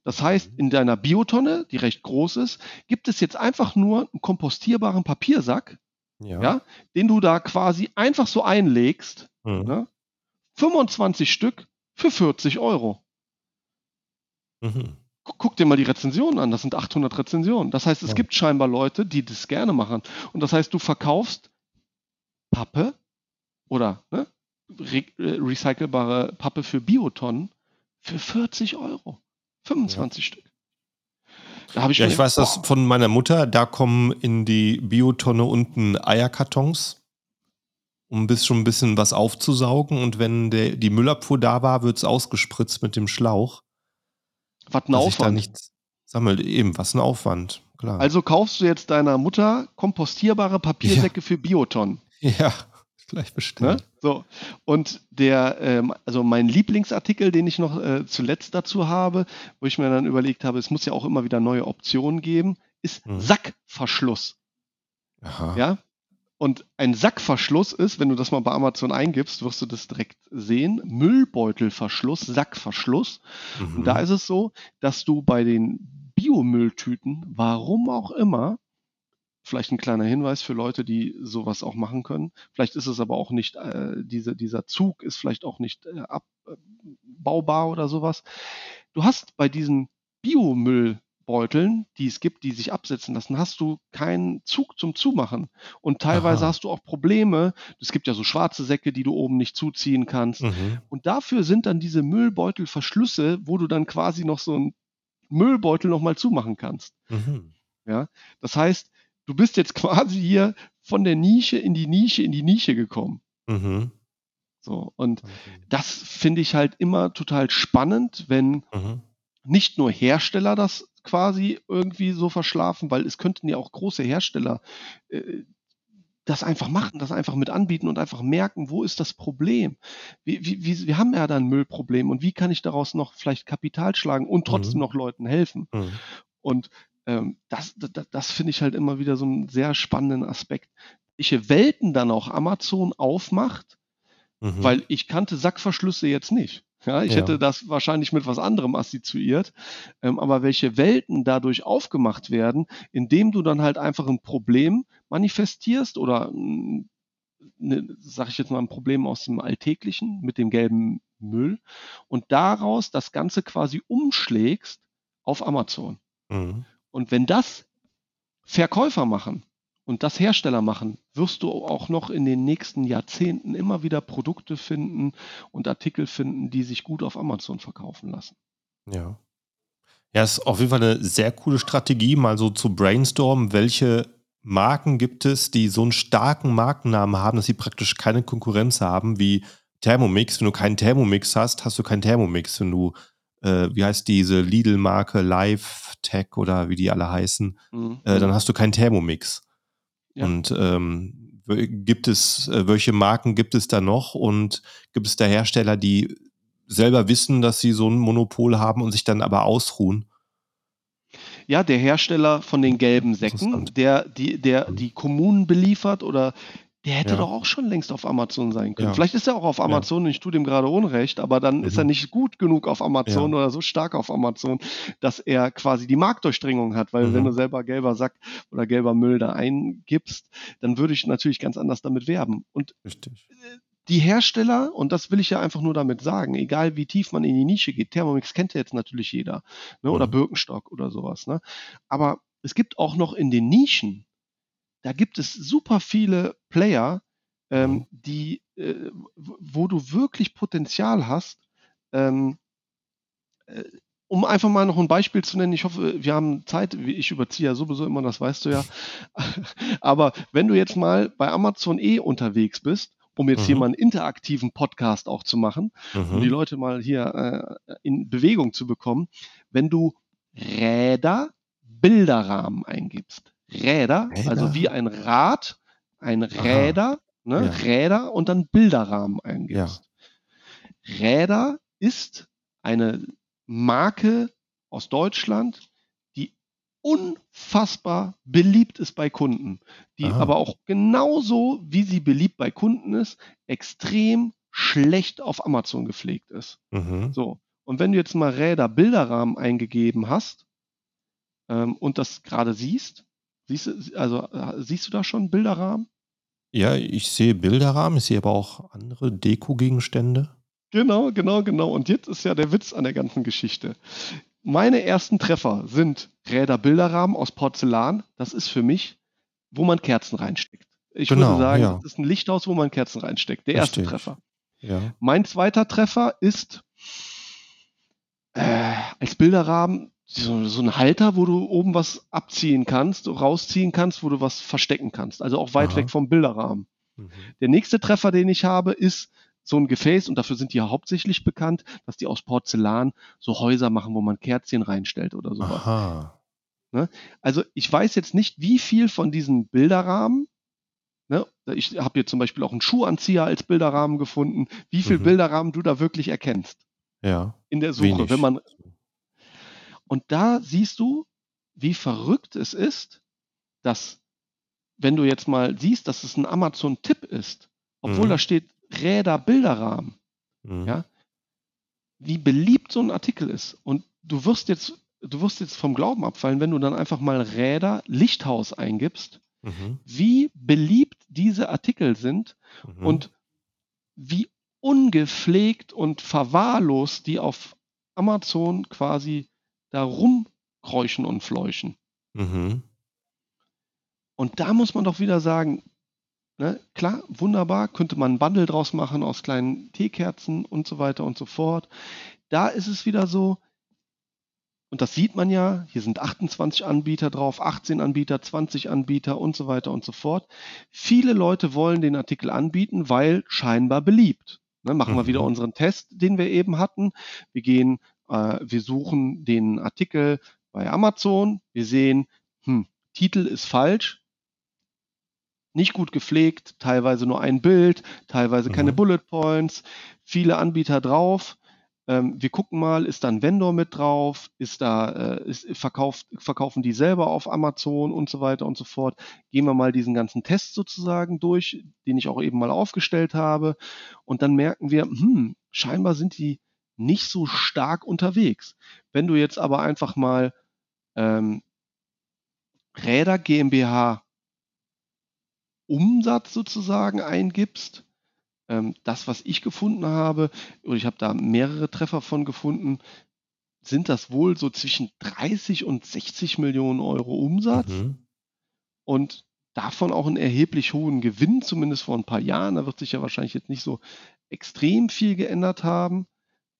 Das heißt, in deiner Biotonne, die recht groß ist, gibt es jetzt einfach nur einen kompostierbaren Papiersack, Ja. ja, den du da quasi einfach so einlegst. Mhm. Ne? 25 Stück für 40 Euro. Mhm. Gu- Guck dir mal die Rezensionen an, das sind 800 Rezensionen. Das heißt, es Ja. gibt scheinbar Leute, die das gerne machen. Und das heißt, du verkaufst Pappe oder ne, re äh, recycelbare Pappe für Biotonnen für 40 Euro. 25 Stück. Da habe ich Ja, ich weiß das von meiner Mutter. Da kommen in die Biotonne unten Eierkartons, um bis schon ein bisschen was aufzusaugen. Und wenn der, die Müllabfuhr da war, wird es ausgespritzt mit dem Schlauch. was ein ich da Aufwand. nichts sammelt. Eben, was ein Aufwand. Klar. Also kaufst du jetzt deiner Mutter kompostierbare Papiersäcke für Biotonnen. ja, gleich Ne? So. Und der, ähm, also mein Lieblingsartikel, den ich noch äh, zuletzt dazu habe, wo ich mir dann überlegt habe, es muss ja auch immer wieder neue Optionen geben, ist Mhm. Sackverschluss. Aha. Ja? Und ein Sackverschluss ist, wenn du das mal bei Amazon eingibst, wirst du das direkt sehen. Müllbeutelverschluss, Sackverschluss. Mhm. Und da ist es so, dass du bei den Biomülltüten, warum auch immer, vielleicht ein kleiner Hinweis für Leute, die sowas auch machen können. Vielleicht ist es aber auch nicht, äh, diese, dieser Zug ist vielleicht auch nicht äh, abbaubar oder sowas. Du hast bei diesen Biomüll Beuteln, die es gibt, die sich absetzen lassen, hast du keinen Zug zum Zumachen. Und teilweise Aha. hast du auch Probleme. Es gibt ja so schwarze Säcke, die du oben nicht zuziehen kannst. Mhm. Und dafür sind dann diese Müllbeutelverschlüsse, wo du dann quasi noch so einen Müllbeutel nochmal zumachen kannst. Mhm. Ja, das heißt, du bist jetzt quasi hier von der Nische in die Nische in die Nische gekommen. Mhm. So, und okay. das finde ich halt immer total spannend, wenn mhm. nicht nur Hersteller das quasi irgendwie so verschlafen, weil es könnten ja auch große Hersteller äh, das einfach machen, das einfach mit anbieten und einfach merken, wo ist das Problem? Wie, wie, wie, wir haben ja da ein Müllproblem und wie kann ich daraus noch vielleicht Kapital schlagen und trotzdem mhm. noch Leuten helfen? Mhm. Und das, das, das finde ich halt immer wieder so einen sehr spannenden Aspekt. Welche Welten dann auch Amazon aufmacht, mhm. weil ich kannte Sackverschlüsse jetzt nicht. Ja, ich ja. hätte das wahrscheinlich mit was anderem assoziiert. Ähm, aber welche Welten dadurch aufgemacht werden, indem du dann halt einfach ein Problem manifestierst oder ne, sag ich jetzt mal, ein Problem aus dem Alltäglichen mit dem gelben Müll und daraus das Ganze quasi umschlägst auf Amazon. Mhm. Und wenn das Verkäufer machen, und das Hersteller machen, wirst du auch noch in den nächsten Jahrzehnten immer wieder Produkte finden und Artikel finden, die sich gut auf Amazon verkaufen lassen. Ja. Ja, ist auf jeden Fall eine sehr coole Strategie, mal so zu brainstormen, welche Marken gibt es, die so einen starken Markennamen haben, dass sie praktisch keine Konkurrenz haben, wie Thermomix. Wenn du keinen Thermomix hast, hast du keinen Thermomix. Wenn du, äh, wie heißt diese Lidl-Marke, Live Tech oder wie die alle heißen, mhm. äh, dann hast du keinen Thermomix. Ja. Und ähm, gibt es, äh, welche Marken gibt es da noch und gibt es da Hersteller, die selber wissen, dass sie so ein Monopol haben und sich dann aber ausruhen? Ja, der Hersteller von den gelben Säcken, der die, der die Kommunen beliefert oder der hätte ja. doch auch schon längst auf Amazon sein können. Ja. Vielleicht ist er auch auf Amazon und ich tue dem gerade Unrecht, aber dann mhm. ist er nicht gut genug auf Amazon oder so stark auf Amazon, dass er quasi die Marktdurchdringung hat. Weil mhm. wenn du selber gelber Sack oder gelber Müll da eingibst, dann würde ich natürlich ganz anders damit werben. Und Richtig. die Hersteller, und das will ich ja einfach nur damit sagen, egal wie tief man in die Nische geht, Thermomix kennt ja jetzt natürlich jeder, ne, oder mhm. Birkenstock oder sowas, ne? Aber es gibt auch noch in den Nischen da gibt es super viele Player, ähm, mhm. die, äh, wo du wirklich Potenzial hast. Ähm, äh, um einfach mal noch ein Beispiel zu nennen, ich hoffe, wir haben Zeit, ich überziehe ja sowieso immer, das weißt du ja. Aber wenn du jetzt mal bei Amazon E unterwegs bist, um jetzt mhm. hier mal einen interaktiven Podcast auch zu machen, mhm. um die Leute mal hier äh, in Bewegung zu bekommen, wenn du Räder, Bilderrahmen eingibst, Räder, Räder? also wie ein Rad, ein Räder, ne, ja. Räder und dann Bilderrahmen eingibst. Ja. Räder ist eine Marke aus Deutschland, die unfassbar beliebt ist bei Kunden, die Aha. aber auch genauso, wie sie beliebt bei Kunden ist, extrem schlecht auf Amazon gepflegt ist. Mhm. So. Und wenn du jetzt mal Räder Bilderrahmen eingegeben hast ähm, und das gerade siehst, Siehst du, also siehst du da schon Bilderrahmen? Ja, ich sehe Bilderrahmen, ich sehe aber auch andere Deko-Gegenstände. Genau, genau, genau. Und jetzt ist ja der Witz an der ganzen Geschichte. Meine ersten Treffer sind Räder Bilderrahmen aus Porzellan. Das ist für mich, wo man Kerzen reinsteckt. Ich genau, würde sagen, ja. das ist ein Lichthaus, wo man Kerzen reinsteckt. Der Richtig. erste Treffer. Ja. Mein zweiter Treffer ist äh, als Bilderrahmen so, so ein Halter, wo du oben was abziehen kannst, rausziehen kannst, wo du was verstecken kannst. Also auch weit Aha. weg vom Bilderrahmen. Mhm. Der nächste Treffer, den ich habe, ist so ein Gefäß, und dafür sind die ja hauptsächlich bekannt, dass die aus Porzellan so Häuser machen, wo man Kerzchen reinstellt oder sowas. Aha. Ne? Also ich weiß jetzt nicht, wie viel von diesen Bilderrahmen, ne? ich habe hier zum Beispiel auch einen Schuhanzieher als Bilderrahmen gefunden, wie viel mhm. Bilderrahmen du da wirklich erkennst. Ja. In der Suche, wenig. wenn man und da siehst du, wie verrückt es ist, dass wenn du jetzt mal siehst, dass es ein Amazon-Tipp ist, obwohl Mhm. da steht Räder Bilderrahmen, Mhm. ja, wie beliebt so ein Artikel ist. Und du wirst jetzt, du wirst jetzt vom Glauben abfallen, wenn du dann einfach mal Räder Lichthaus eingibst, Mhm. wie beliebt diese Artikel sind Mhm. und wie ungepflegt und verwahrlost die auf Amazon quasi da rumkräuchen und fleuchen. Mhm. Und da muss man doch wieder sagen, ne, klar, wunderbar, könnte man ein Bundle draus machen aus kleinen Teekerzen und so weiter und so fort. Da ist es wieder so, und das sieht man ja, hier sind 28 Anbieter drauf, 18 Anbieter, 20 Anbieter und so weiter und so fort. Viele Leute wollen den Artikel anbieten, weil scheinbar beliebt. Ne, machen wir Mhm. wieder unseren Test, den wir eben hatten. Wir gehen, äh, wir suchen den Artikel bei Amazon. Wir sehen, hm, Titel ist falsch, nicht gut gepflegt, teilweise nur ein Bild, teilweise keine Mhm. Bullet Points, viele Anbieter drauf. Ähm, wir gucken mal, ist da ein Vendor mit drauf, ist da, äh, ist, verkauft, verkaufen die selber auf Amazon und so weiter und so fort. Gehen wir mal diesen ganzen Test sozusagen durch, den ich auch eben mal aufgestellt habe. Und dann merken wir, hm, scheinbar sind die nicht so stark unterwegs. Wenn du jetzt aber einfach mal ähm, Räder GmbH Umsatz sozusagen eingibst, ähm, das, was ich gefunden habe, und ich habe da mehrere Treffer von gefunden, sind das wohl so zwischen 30 und 60 Millionen Euro Umsatz Mhm. und davon auch einen erheblich hohen Gewinn, zumindest vor ein paar Jahren. Da wird sich ja wahrscheinlich jetzt nicht so extrem viel geändert haben.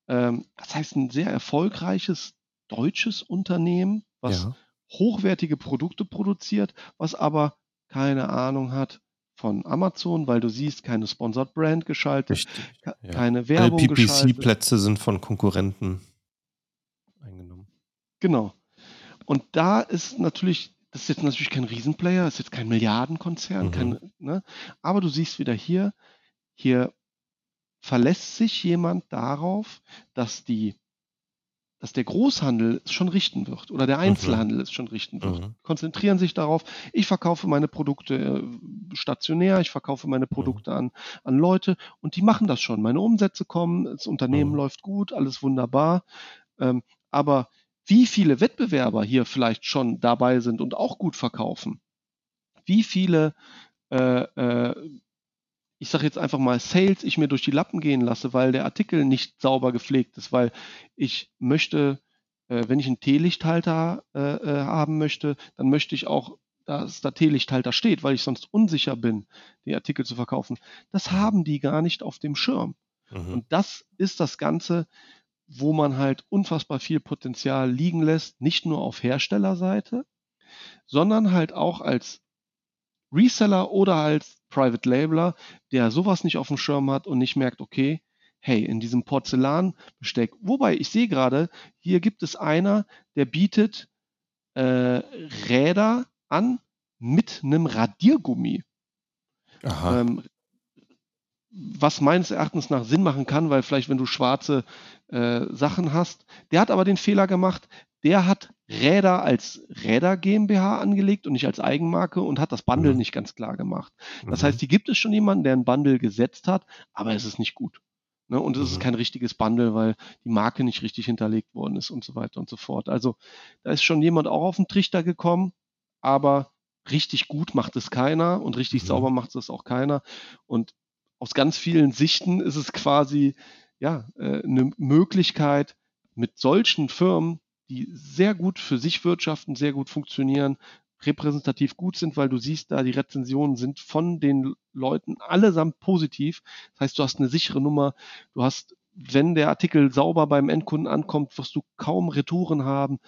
Ähm, das heißt, ein sehr erfolgreiches deutsches Unternehmen, was Ja. hochwertige Produkte produziert, was aber keine Ahnung hat von Amazon, weil du siehst, keine Sponsored Brand geschaltet, Richtig. Ja. keine Alle Werbung geschaltet. PPC-Plätze sind von Konkurrenten eingenommen. Genau. Und da ist natürlich, das ist jetzt natürlich kein Riesenplayer, ist jetzt kein Milliardenkonzern, Mhm. kein, ne? aber du siehst wieder hier, hier verlässt sich jemand darauf, dass die, dass der Großhandel es schon richten wird oder der Einzelhandel es schon richten wird. Mhm. Konzentrieren sich darauf, ich verkaufe meine Produkte äh, stationär, ich verkaufe meine Produkte an, an Leute und die machen das schon. Meine Umsätze kommen, das Unternehmen Mhm. läuft gut, alles wunderbar. Ähm, aber wie viele Wettbewerber hier vielleicht schon dabei sind und auch gut verkaufen, wie viele, äh, äh, ich sage jetzt einfach mal, Sales ich mir durch die Lappen gehen lasse, weil der Artikel nicht sauber gepflegt ist, weil ich möchte, äh, wenn ich einen Teelichthalter äh, äh, haben möchte, dann möchte ich auch, dass da Teelichthalter steht, weil ich sonst unsicher bin, die Artikel zu verkaufen. Das haben die gar nicht auf dem Schirm. Mhm. Und das ist das Ganze, wo man halt unfassbar viel Potenzial liegen lässt, nicht nur auf Herstellerseite, sondern halt auch als Reseller oder als Private Labeler, der sowas nicht auf dem Schirm hat und nicht merkt, okay, hey, in diesem Porzellanbesteck, wobei ich sehe gerade, hier gibt es einer, der bietet äh, Räder an mit einem Radiergummi. Aha. Ähm, was meines Erachtens nach Sinn machen kann, weil vielleicht, wenn du schwarze äh, Sachen hast, der hat aber den Fehler gemacht, der hat Räder als Räder GmbH angelegt und nicht als Eigenmarke und hat das Bundle Mhm. nicht ganz klar gemacht. Das Mhm. heißt, hier gibt es schon jemanden, der ein Bundle gesetzt hat, aber es ist nicht gut. Ne? Und es ist Mhm. kein richtiges Bundle, weil die Marke nicht richtig hinterlegt worden ist und so weiter und so fort. Also da ist schon jemand auch auf den Trichter gekommen, aber richtig gut macht es keiner und richtig Mhm. sauber macht es auch keiner. Und aus ganz vielen Sichten ist es quasi ja äh, eine Möglichkeit, mit solchen Firmen, die sehr gut für sich wirtschaften, sehr gut funktionieren, repräsentativ gut sind, weil du siehst da, die Rezensionen sind von den Leuten allesamt positiv. Das heißt, du hast eine sichere Nummer, du hast, wenn der Artikel sauber beim Endkunden ankommt, wirst du kaum Retouren haben.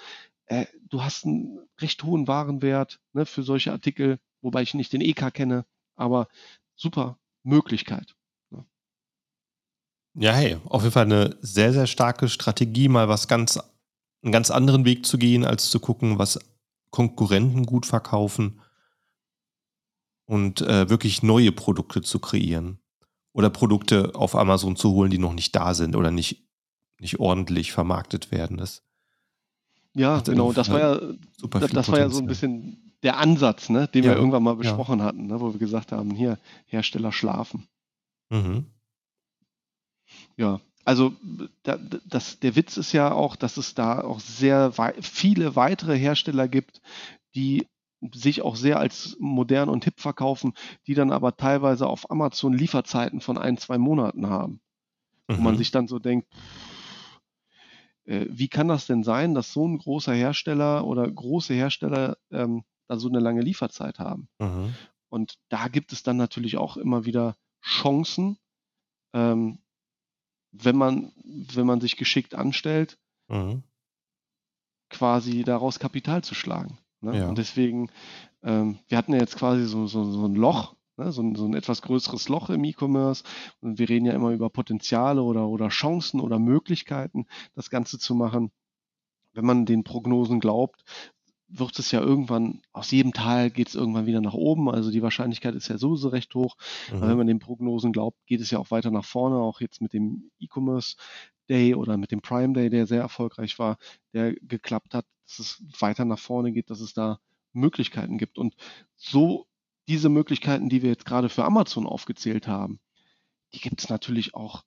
Äh, du hast einen recht hohen Warenwert ne, für solche Artikel, wobei ich nicht den EK kenne, aber super Möglichkeit. Ja, hey, auf jeden Fall eine sehr, sehr starke Strategie, mal was ganz, einen ganz anderen Weg zu gehen, als zu gucken, was Konkurrenten gut verkaufen und äh, wirklich neue Produkte zu kreieren. Oder Produkte auf Amazon zu holen, die noch nicht da sind oder nicht, nicht ordentlich vermarktet werden. Das Ja, genau. Das war ja, super das, war ja so ein bisschen der Ansatz, ne, den ja. wir irgendwann mal besprochen ja. hatten, ne, wo wir gesagt haben, hier, Hersteller schlafen. Mhm. Ja, also da, das, der Witz ist ja auch, dass es da auch sehr wei viele weitere Hersteller gibt, die sich auch sehr als modern und hip verkaufen, die dann aber teilweise auf Amazon Lieferzeiten von ein, zwei Monaten haben. Mhm. Wo man mhm. sich dann so denkt, äh, wie kann das denn sein, dass so ein großer Hersteller oder große Hersteller ähm, da so eine lange Lieferzeit haben? Mhm. Und da gibt es dann natürlich auch immer wieder Chancen, ähm, wenn man, wenn man sich geschickt anstellt, mhm. quasi daraus Kapital zu schlagen. Ne? Ja. Und deswegen, ähm, wir hatten ja jetzt quasi so, so, so ein Loch, ne? so, ein, so ein etwas größeres Loch im E-Commerce. Und wir reden ja immer über Potenziale oder, oder Chancen oder Möglichkeiten, das Ganze zu machen. Wenn man den Prognosen glaubt, wird es ja irgendwann, aus jedem Tal geht es irgendwann wieder nach oben. Also die Wahrscheinlichkeit ist ja sowieso recht hoch. Mhm. Wenn man den Prognosen glaubt, geht es ja auch weiter nach vorne, auch jetzt mit dem E-Commerce Day oder mit dem Prime Day, der sehr erfolgreich war, der geklappt hat, dass es weiter nach vorne geht, dass es da Möglichkeiten gibt. Und so diese Möglichkeiten, die wir jetzt gerade für Amazon aufgezählt haben, die gibt es natürlich auch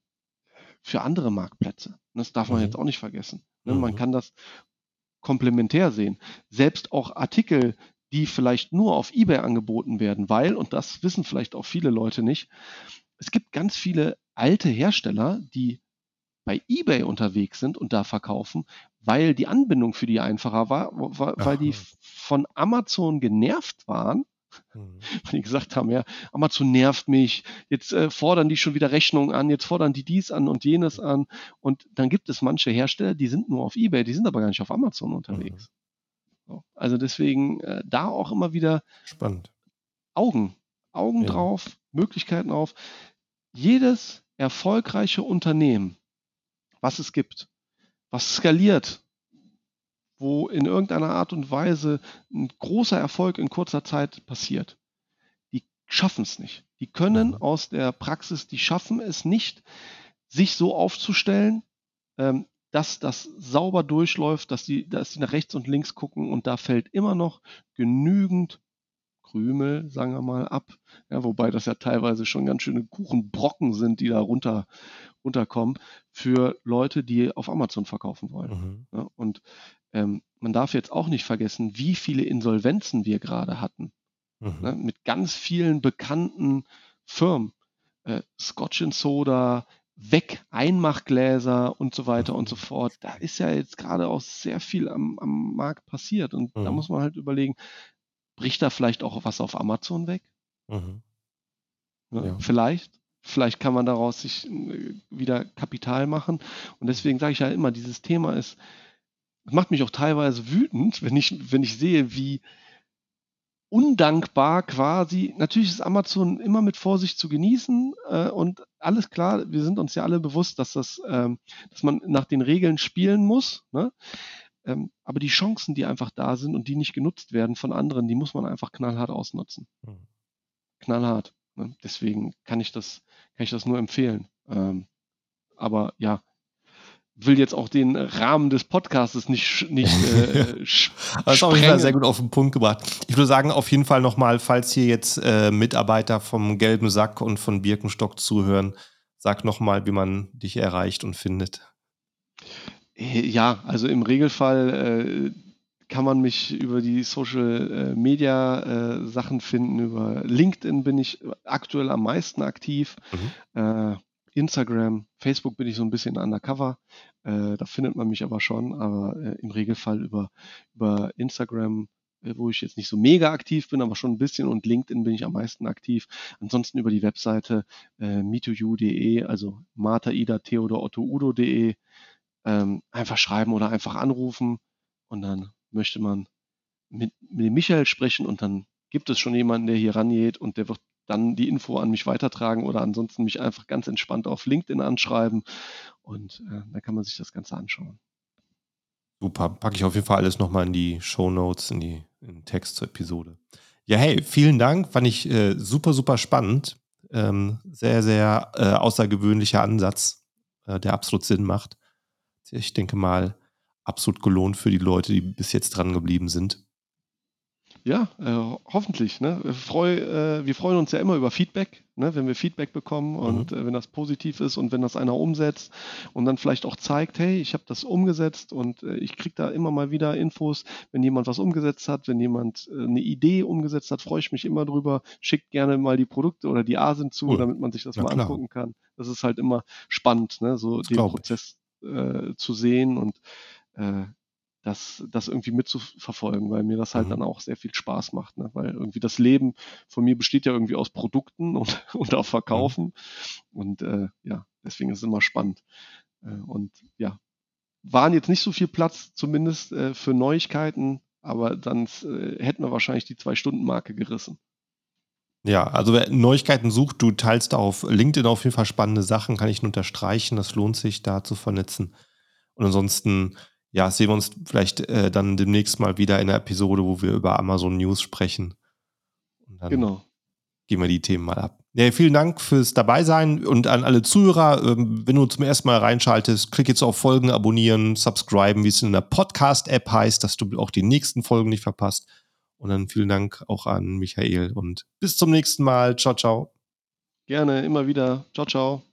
für andere Marktplätze. Das darf man mhm. jetzt auch nicht vergessen. Ne? Mhm. Man kann das komplementär sehen. Selbst auch Artikel, die vielleicht nur auf eBay angeboten werden, weil, und das wissen vielleicht auch viele Leute nicht, es gibt ganz viele alte Hersteller, die bei eBay unterwegs sind und da verkaufen, weil die Anbindung für die einfacher war, weil die von Amazon genervt waren Mhm. Weil die gesagt haben, ja, Amazon nervt mich, jetzt äh, fordern die schon wieder Rechnungen an, jetzt fordern die dies an und jenes an. Und dann gibt es manche Hersteller, die sind nur auf Ebay, die sind aber gar nicht auf Amazon unterwegs. Mhm. So. Also deswegen äh, da auch immer wieder Spannend. Augen, Augen ja. drauf, Möglichkeiten auf. Jedes erfolgreiche Unternehmen, was es gibt, was skaliert, wo in irgendeiner Art und Weise ein großer Erfolg in kurzer Zeit passiert. Die schaffen es nicht. Die können mhm. aus der Praxis, die schaffen es nicht, sich so aufzustellen, ähm, dass das sauber durchläuft, dass die, dass die nach rechts und links gucken und da fällt immer noch genügend Krümel, sagen wir mal, ab. Ja, wobei das ja teilweise schon ganz schöne Kuchenbrocken sind, die da runter, runterkommen für Leute, die auf Amazon verkaufen wollen. Mhm. Ja, und ähm, man darf jetzt auch nicht vergessen, wie viele Insolvenzen wir gerade hatten. Mhm. Ne, mit ganz vielen bekannten Firmen. Äh, Scotch and Soda, Weg, Einmachgläser und so weiter mhm. und so fort. Da ist ja jetzt gerade auch sehr viel am, am Markt passiert. Und mhm. da muss man halt überlegen, bricht da vielleicht auch was auf Amazon weg? Mhm. Ne, ja. Vielleicht. Vielleicht kann man daraus sich äh, wieder Kapital machen. Und deswegen sage ich ja immer, dieses Thema ist, macht mich auch teilweise wütend, wenn ich, wenn ich sehe, wie undankbar quasi. Natürlich ist Amazon immer mit Vorsicht zu genießen äh, und alles klar, wir sind uns ja alle bewusst, dass das, ähm, dass man nach den Regeln spielen muss. Ne? Ähm, aber die Chancen, die einfach da sind und die nicht genutzt werden von anderen, die muss man einfach knallhart ausnutzen. Mhm. Knallhart. Ne? Deswegen kann ich das, kann ich das nur empfehlen. Ähm, aber ja, will jetzt auch den Rahmen des Podcasts nicht, nicht äh, Das ist auf jeden Fall sehr gut auf den Punkt gebracht. Ich würde sagen, auf jeden Fall nochmal, falls hier jetzt äh, Mitarbeiter vom Gelben Sack und von Birkenstock zuhören, sag nochmal, wie man dich erreicht und findet. Äh, ja, also im Regelfall äh, kann man mich über die Social äh, Media äh, Sachen finden. Über LinkedIn bin ich aktuell am meisten aktiv. Mhm. Äh, Instagram, Facebook bin ich so ein bisschen undercover. Äh, da findet man mich aber schon, aber äh, im Regelfall über, über Instagram, äh, wo ich jetzt nicht so mega aktiv bin, aber schon ein bisschen und LinkedIn bin ich am meisten aktiv. Ansonsten über die Webseite äh, me2u.de, also Martha Ida Theodor Otto Udo.de, ähm, einfach schreiben oder einfach anrufen und dann möchte man mit, mit dem Michael sprechen und dann gibt es schon jemanden, der hier rangeht und der wird dann die Info an mich weitertragen oder ansonsten mich einfach ganz entspannt auf LinkedIn anschreiben und äh, dann kann man sich das Ganze anschauen. Super, packe ich auf jeden Fall alles nochmal in die Show Notes, in, die, in den Text zur Episode. Ja, hey, vielen Dank, fand ich äh, super, super spannend. Ähm, sehr, sehr äh, außergewöhnlicher Ansatz, äh, der absolut Sinn macht. Ich denke mal, absolut gelohnt für die Leute, die bis jetzt dran geblieben sind. Ja, äh, hoffentlich. Ne? Freu, äh, wir freuen uns ja immer über Feedback, ne? wenn wir Feedback bekommen und mhm. äh, wenn das positiv ist und wenn das einer umsetzt und dann vielleicht auch zeigt, hey, ich habe das umgesetzt und äh, ich kriege da immer mal wieder Infos, wenn jemand was umgesetzt hat, wenn jemand äh, eine Idee umgesetzt hat, freue ich mich immer drüber. Schickt gerne mal die Produkte oder die ASIN zu, cool. damit man sich das ja, mal klar. angucken kann. Das ist halt immer spannend, ne? so das den Prozess äh, zu sehen und das, das irgendwie mitzuverfolgen, weil mir das halt mhm. dann auch sehr viel Spaß macht. Ne? Weil irgendwie das Leben von mir besteht ja irgendwie aus Produkten und, und auch Verkaufen. Mhm. Und äh, ja, deswegen ist es immer spannend. Äh, und ja, waren jetzt nicht so viel Platz, zumindest äh, für Neuigkeiten, aber dann äh, hätten wir wahrscheinlich die Zwei-Stunden-Marke gerissen. Ja, also wer Neuigkeiten sucht, du teilst auf LinkedIn auf jeden Fall spannende Sachen, kann ich nur unterstreichen. Das lohnt sich, da zu vernetzen. Und ansonsten ja, sehen wir uns vielleicht äh, dann demnächst mal wieder in der Episode, wo wir über Amazon News sprechen. genau. Gehen wir die Themen mal ab. Ja, vielen Dank fürs Dabeisein und an alle Zuhörer. Ähm, wenn du zum ersten Mal reinschaltest, klick jetzt auf Folgen, abonnieren, subscriben, wie es in der Podcast-App heißt, dass du auch die nächsten Folgen nicht verpasst. Und dann vielen Dank auch an Michael und bis zum nächsten Mal. Ciao, ciao. Gerne, immer wieder. Ciao, ciao.